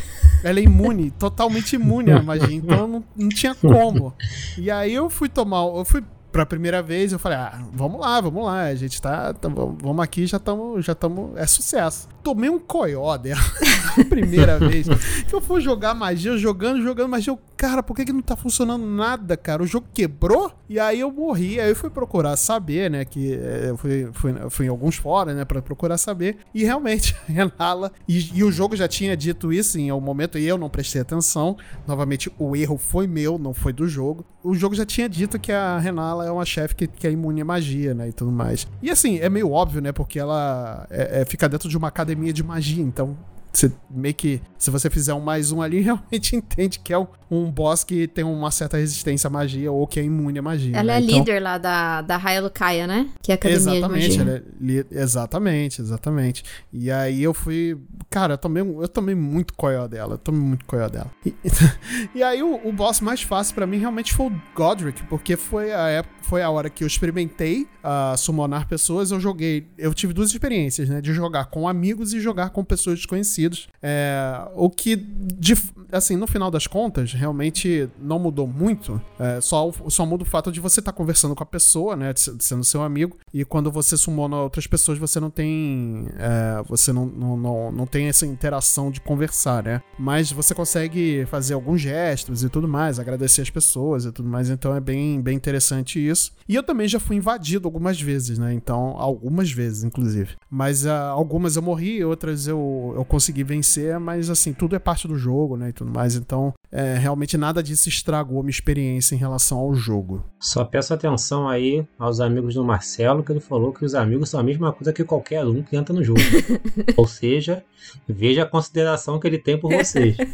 Ela é imune, totalmente imune à magia. Então não, não tinha como. E aí eu fui tomar. Eu fui pra primeira vez, eu falei, ah, vamos lá, vamos lá, a gente tá, tá vamos aqui, já estamos, já estamos, é sucesso. Tomei um coió dela, primeira vez, que eu fui jogar magia, jogando, jogando magia, eu, cara, por que que não tá funcionando nada, cara? O jogo quebrou, e aí eu morri, aí eu fui procurar saber, né, que eh, eu fui, fui, fui em alguns fóruns, né, pra procurar saber, e realmente, Renala, e, e o jogo já tinha dito isso em algum momento, e eu não prestei atenção, novamente, o erro foi meu, não foi do jogo, o jogo já tinha dito que a Renala é uma chefe que, que é imune à magia, né? E tudo mais. E assim, é meio óbvio, né? Porque ela é, é, fica dentro de uma academia de magia, então você meio que, se você fizer um mais um ali, realmente entende que é um, um boss que tem uma certa resistência à magia ou que é imune à magia. Ela né? é então, líder lá da, da Hayalukaya, né? Que é a academia exatamente, de magia. é li- exatamente, exatamente. E aí eu fui. Cara, eu tomei, eu tomei muito coió dela. Eu tomei muito coió dela. E, e aí o, o boss mais fácil pra mim realmente foi o Godric, porque foi a época. Foi a hora que eu experimentei a summonar pessoas. Eu joguei. Eu tive duas experiências, né? De jogar com amigos e jogar com pessoas desconhecidas. É, o que, de, assim, no final das contas, realmente não mudou muito. É, só, só muda o fato de você estar conversando com a pessoa, né? Sendo seu amigo. E quando você summona outras pessoas, você não tem. é, você não, não, não, não tem essa interação de conversar, né? Mas você consegue fazer alguns gestos e tudo mais, agradecer as pessoas e tudo mais. Então é bem, bem interessante isso. E eu também já fui invadido algumas vezes, né? Então, algumas vezes, inclusive. Mas ah, algumas eu morri, outras eu, eu consegui vencer, mas assim, tudo é parte do jogo, né? E tudo mais. Então, é, realmente nada disso estragou a minha experiência em relação ao jogo. Só peço atenção aí aos amigos do Marcelo, que ele falou que os amigos são a mesma coisa que qualquer um que entra no jogo. Ou seja, veja a consideração que ele tem por vocês.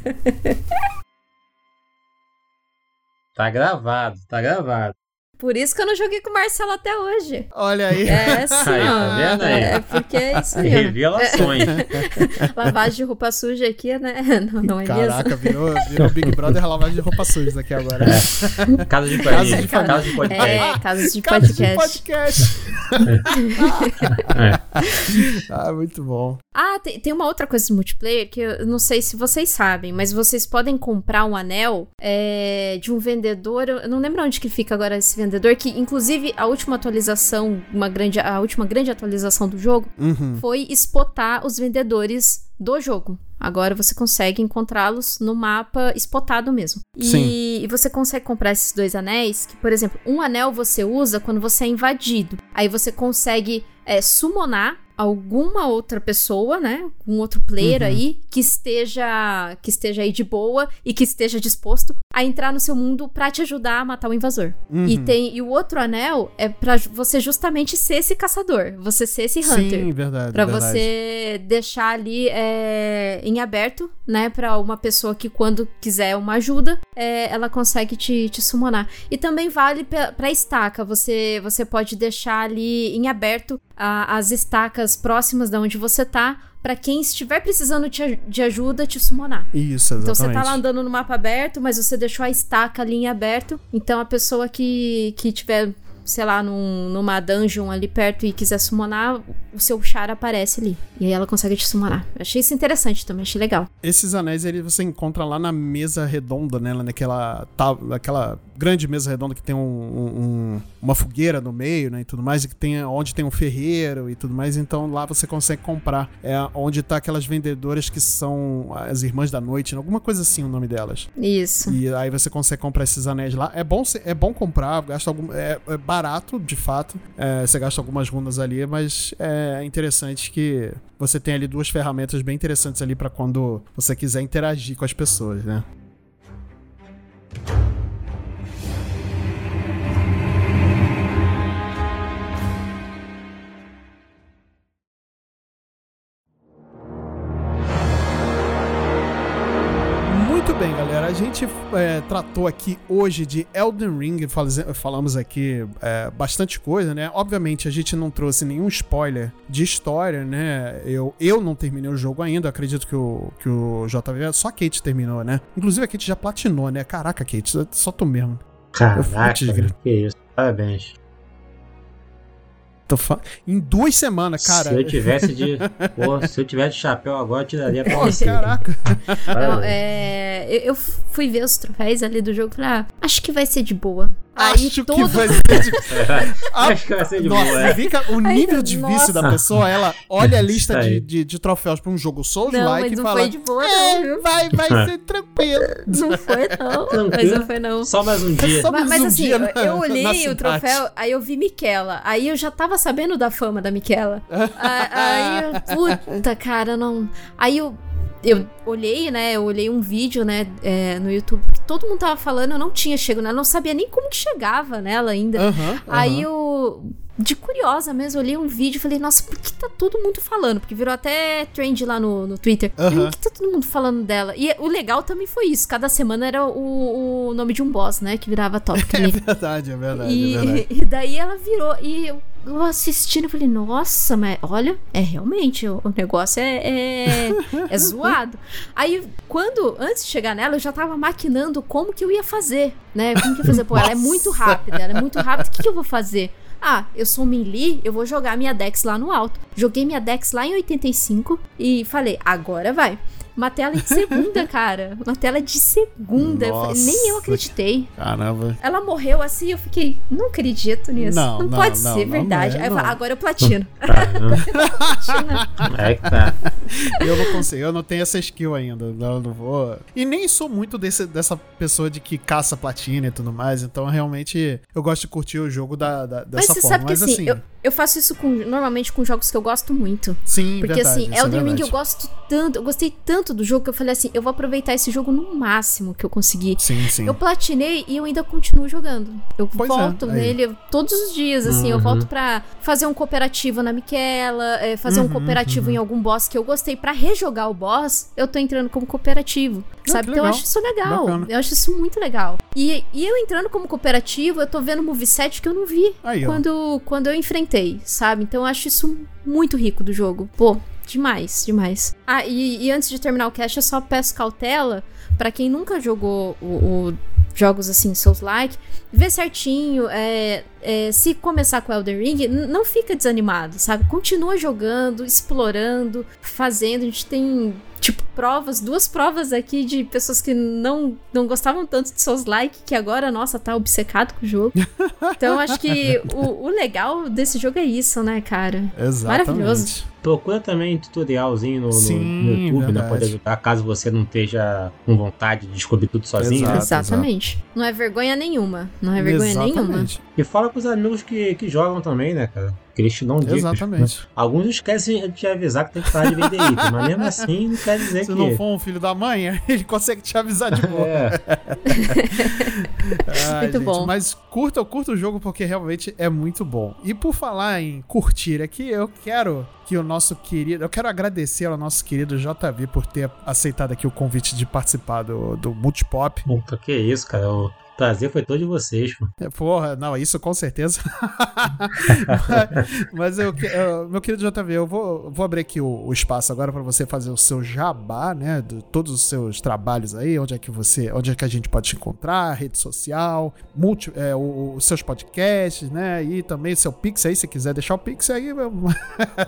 Tá gravado, tá gravado. Por isso que eu não joguei com o Marcelo até hoje. Olha aí. É assim, Aí, tá ó. aí? É porque é isso aí. Revelações. Lavagem de roupa suja aqui, né? Não, não é Caraca, mesmo? virou, virou Big Brother lavagem de roupa sujas aqui agora. Casa de Casa família. de Casa de podcast. É, casos de Casa de podcast. podcast. É. ah, muito bom. Ah, tem, tem uma outra coisa do multiplayer que eu não sei se vocês sabem, mas vocês podem comprar um anel é, de um vendedor. Eu não lembro onde que fica agora esse vendedor, que inclusive a última atualização, uma grande, a última grande atualização do jogo Uhum. foi spotar os vendedores do jogo. Agora você consegue encontrá-los no mapa spotado mesmo. E, Sim. e você consegue comprar esses dois anéis, que, por exemplo, um anel você usa quando você é invadido. Aí você consegue é, summonar alguma outra pessoa, né? Um outro player Uhum. aí que esteja que esteja aí de boa e que esteja disposto a entrar no seu mundo pra te ajudar a matar o invasor. Uhum. E tem e o outro anel é pra você justamente ser esse caçador, você ser esse hunter. Sim, verdade. Pra verdade. você deixar ali é, em aberto, né? Pra uma pessoa que, quando quiser uma ajuda, é, ela consegue te, te summonar. E também vale pra estaca. Você, você pode deixar ali em aberto a- as estacas próximas da onde você tá. Pra quem estiver precisando de ajuda, te summonar. Isso, exatamente. Então você tá lá andando no mapa aberto, mas você deixou a estaca ali em aberto. Então a pessoa que, que tiver, sei lá, num, numa dungeon ali perto e quiser summonar, o seu char aparece ali. E aí ela consegue te summonar. Eu achei isso interessante também, achei legal. Esses anéis ele você encontra lá na mesa redonda, né? Naquela, tá, aquela grande mesa redonda que tem um, um- uma fogueira no meio, né? E tudo mais, e que tem onde tem um ferreiro e tudo mais. Então lá você consegue comprar. É onde tá aquelas vendedoras que são as irmãs da noite, né? alguma coisa assim o nome delas. Isso. E aí você consegue comprar esses anéis lá. É bom, é bom comprar, gasta algum, é, é barato, de fato. É, você gasta algumas runas ali, mas é interessante que você tem ali duas ferramentas bem interessantes ali pra quando você quiser interagir com as pessoas, né? Gente é, tratou aqui hoje de Elden Ring, falamos aqui é, bastante coisa, né? Obviamente a gente não trouxe nenhum spoiler de história, né? Eu, eu não terminei o jogo ainda, acredito que o, que o JV, só a Kate terminou, né? Inclusive a Kate já platinou, né? Caraca, Kate, só tu mesmo. Caraca, que isso. Parabéns. Fa... Em duas semanas, cara. Se eu tivesse de. Pô, se eu tivesse de chapéu agora, eu tiraria pra você. Caraca. Não, é... Eu fui ver os troféus ali do jogo e falei, ah, acho que vai ser de boa. Aí Acho todo... que vai ser de... Acho que vai ser de Nossa, boa. é. fica o nível Ai, de nossa. vício da pessoa, ela olha a lista de, de, de troféus pra um jogo Não, Souls-like mas e não fala. foi de boa, "É, vai, vai ser tranquilo. Não foi, não. mas não foi, não. Só mais um dia. Só Mas, mais mas um assim, dia eu, na- eu olhei o troféu, aí eu vi Miquela. Aí eu já tava sabendo da fama da Miquela. Aí, eu, puta, cara, não. Aí eu, eu olhei, né? Eu olhei um vídeo, né, é, no YouTube, que todo mundo tava falando, eu não tinha chegado nela, não sabia nem como que chegava nela ainda. Aham, Aí aham. eu, de curiosa mesmo, olhei um vídeo e falei, nossa, por que tá todo mundo falando? Porque virou até trend lá no, no Twitter. Aham. Por que tá todo mundo falando dela? E o legal também foi isso. Cada semana era o, o nome de um boss, né? Que virava tópico É ali. verdade, é verdade, E, é verdade. e daí ela virou. E eu, eu assistindo, eu falei, nossa, mas olha, é realmente, o, o negócio é, é, é zoado. Aí, quando, antes de chegar nela, eu já tava maquinando como que eu ia fazer, né? Como que eu ia fazer? Pô, ela é muito rápida, ela é muito rápida, o que, que eu vou fazer? Ah, eu sou melee, eu vou jogar minha Dex lá no alto. Joguei minha Dex lá em 85 e falei, agora vai. Uma tela de segunda, cara. Uma tela de segunda. Falei, nem eu Nossa. acreditei. Caramba. Ela morreu assim, eu fiquei, não acredito nisso. Não, Não, não, pode não, ser não, verdade. não é, Aí eu falo, agora eu platino. É que tá. Eu não consigo, eu não tenho essa skill ainda. Não, não vou. E nem sou muito desse, dessa pessoa de que caça platina e tudo mais. Então, realmente, eu gosto de curtir o jogo da, da- Mas dessa você forma. sabe que Mas assim, assim, eu, eu faço isso com, normalmente com jogos que eu gosto muito. sim, Porque verdade, assim, isso é Elden Ring verdade. eu gosto tanto, eu gostei tanto do jogo que eu falei assim, eu vou aproveitar esse jogo no máximo que eu conseguir. Sim, sim. Eu platinei e eu ainda continuo jogando. Eu Pois é, volto aí. nele todos os dias, assim. Eu Uhum. volto pra fazer um cooperativo na Miquela, é, fazer Uhum, um cooperativo em algum boss que eu gostei. Pra rejogar o boss, eu tô entrando como cooperativo. Ah, sabe? Então eu acho isso legal. Bacana. Eu acho isso muito legal. E, e eu entrando como cooperativo, eu tô vendo moveset que eu não vi Aí, ó. quando, quando eu enfrentei, sabe? Então eu acho isso muito rico do jogo. Pô, demais, demais. Ah, e, e antes de terminar o cast, eu só peço cautela pra quem nunca jogou o, o jogos assim, Souls-like, ver certinho, é, é, se começar com Elden Ring, não fica desanimado, sabe? Continua jogando, explorando, fazendo. A gente tem, tipo, provas, duas provas aqui de pessoas que não, não gostavam tanto de Souls-like, que agora, nossa, tá obcecado com o jogo. Então, acho que o, o legal desse jogo é isso, né, cara? Exatamente. Maravilhoso. Procura também tutorialzinho no, Sim, no YouTube, né? verdade. Pode ajudar, caso você não esteja com vontade de descobrir tudo sozinho. né? Exato. Exatamente. Não é vergonha nenhuma. Não é vergonha nenhuma. Exatamente. E fala com os amigos que, que jogam também, né, cara? Que eles te dão dicas. né? Exatamente. Alguns esquecem de te avisar que tem que parar de vender item, mas mesmo assim não quer dizer Se que. não for um filho da mãe, ele consegue te avisar de boa. É, Ai, Muito gente, bom. Mas curta, curta o jogo porque realmente é muito bom. E por falar em curtir aqui, eu quero que o nosso querido. Eu quero agradecer ao nosso querido JV por ter aceitado aqui o convite de participar do, do Multipop. puta, que isso, cara. O prazer foi todo de vocês, pô. É, Porra, não, isso com certeza. Mas eu, eu- meu querido JV, eu vou, vou abrir aqui o, o espaço agora para você fazer o seu jabá, né? De todos os seus trabalhos aí, onde é que você, onde é que a gente pode te encontrar, rede social, multi, é, o- os seus podcasts, né? E também o seu Pix aí, se quiser deixar o Pix aí. meu-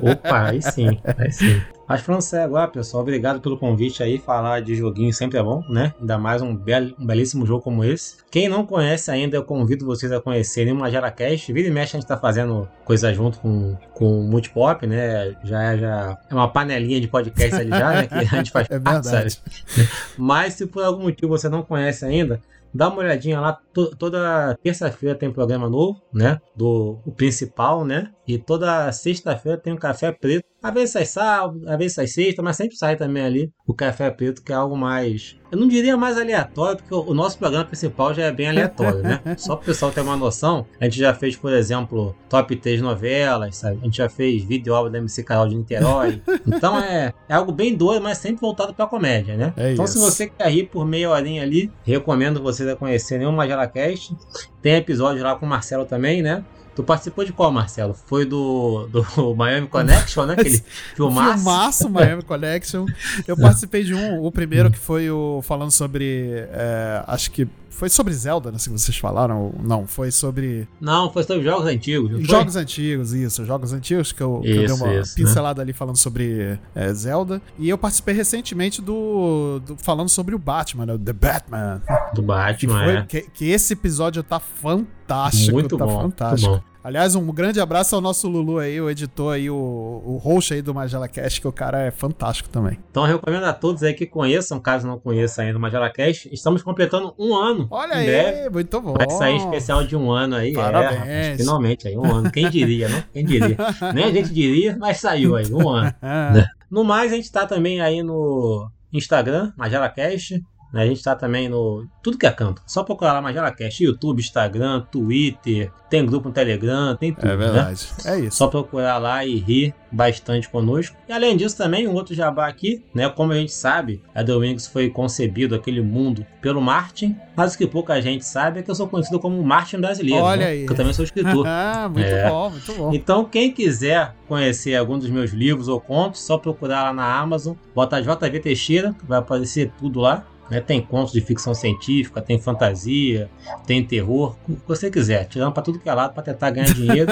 Opa, aí sim, aí sim. Mas falando sério agora, pessoal, obrigado pelo convite aí. Falar de joguinho sempre é bom, né? Ainda mais um, bel, um belíssimo jogo como esse. Quem não conhece ainda, eu convido vocês a conhecerem o MageraCast. Vira e mexe, a gente tá fazendo coisa junto com, com o Multipop, né? Já, já é uma panelinha de podcast ali já, né? Que a gente faz É parte, verdade. Mas se por algum motivo você não conhece ainda, dá uma olhadinha lá. To- toda terça-feira tem programa novo, né? Do o principal, né? E toda sexta-feira tem um café preto Às vezes sai sábado, às vezes sai sexta, mas sempre sai também ali o Café Preto, que é algo mais. Eu não diria mais aleatório, porque o nosso programa principal já é bem aleatório, né? Só para o pessoal ter uma noção, a gente já fez, por exemplo, top 3 novelas, sabe? A gente já fez vídeo obra da MC Carol de Niterói. Então é, é algo bem doido, mas sempre voltado para comédia, né? É então isso. se você quer rir por meia horinha ali, recomendo vocês a conhecerem o Magela Cast. Tem episódio lá com o Marcelo também, né? Tu participou de qual, Marcelo? Foi do, do Miami Connection, né? Aquele filmaço. Filmaço Miami Connection. Eu participei de um, o primeiro que foi o falando sobre. é, acho que foi sobre Zelda, não sei se vocês falaram. Não, foi sobre Não, foi sobre jogos antigos. jogos antigos, isso, jogos antigos, que eu, que eu dei Isso, uma isso, né? pincelada ali falando sobre é, Zelda. E eu participei recentemente do, do- falando sobre o Batman, né, o The Batman. Do Que, Batman, foi, é. que, que esse episódio tá fantástico. Muito tá bom, fantástico. muito bom. Aliás, um grande abraço ao nosso Lulu aí, o editor aí, o, o host aí do Magela Cast, que o cara é fantástico também. Então eu recomendo a todos aí que conheçam, caso não conheçam ainda o Magela Cast. Estamos completando um ano. Olha aí, breve. muito bom. Vai sair especial de um ano aí. Parabéns. É, rapaz, finalmente aí, um ano. Quem diria, não? Quem diria? Nem a gente diria, mas saiu aí, um ano. Ah, No mais, a gente tá também aí no Instagram, MagelaCast. Né? A gente tá também no. Tudo que é canto. Só procurar lá MagelaCast, YouTube, Instagram, Twitter. Tem grupo no Telegram, tem tudo. é Né? verdade. É isso. Só procurar lá e rir bastante conosco. E além disso, também um outro jabá aqui, né? Como a gente sabe, a The Wings foi concebido, aquele mundo, pelo Martin. Mas o que pouca gente sabe é que eu sou conhecido como Martin brasileiro. Olha né? aí. Que eu também sou escritor. Ah, muito É. bom, muito bom. Então, quem quiser conhecer algum dos meus livros ou contos, só procurar lá na Amazon, botar JV Teixeira, que vai aparecer tudo lá. Né? Tem contos de ficção científica, tem fantasia, tem terror, o que você quiser, tirando para tudo que é lado para tentar ganhar dinheiro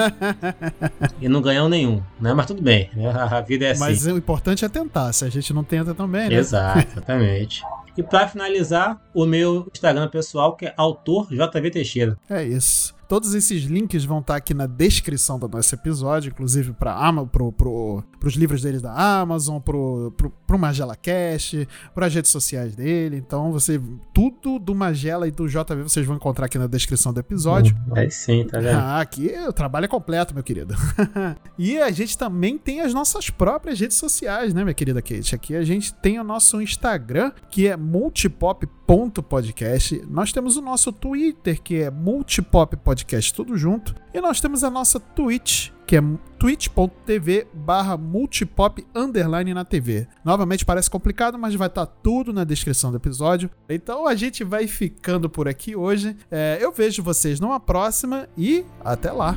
e não ganhar nenhum, né? Mas tudo bem, né? a a vida é assim. Mas o importante é tentar. Se a gente não tenta também, né? Exato, exatamente. E para finalizar, o meu Instagram pessoal, que é autor JV Teixeira. É isso. Todos esses links vão estar aqui na descrição do nosso episódio, inclusive para pro, pro, os livros deles da Amazon, pro, pro Magela Cash, para as redes sociais dele. Então, você tudo do Magela e do JV vocês vão encontrar aqui na descrição do episódio. Aí sim, tá vendo? Ah, aqui o trabalho é completo, meu querido. e a gente também tem as nossas próprias redes sociais, né, minha querida Kate? Aqui a gente tem o nosso Instagram, que é multipop.podcast. Nós temos o nosso Twitter, que é multipop podcast tudo junto. E nós temos a nossa Twitch, que é twitch.tv barra multipop underline na TV. Novamente parece complicado, mas vai estar tudo na descrição do episódio. Então a gente vai ficando por aqui hoje. É, eu vejo vocês numa próxima e até lá.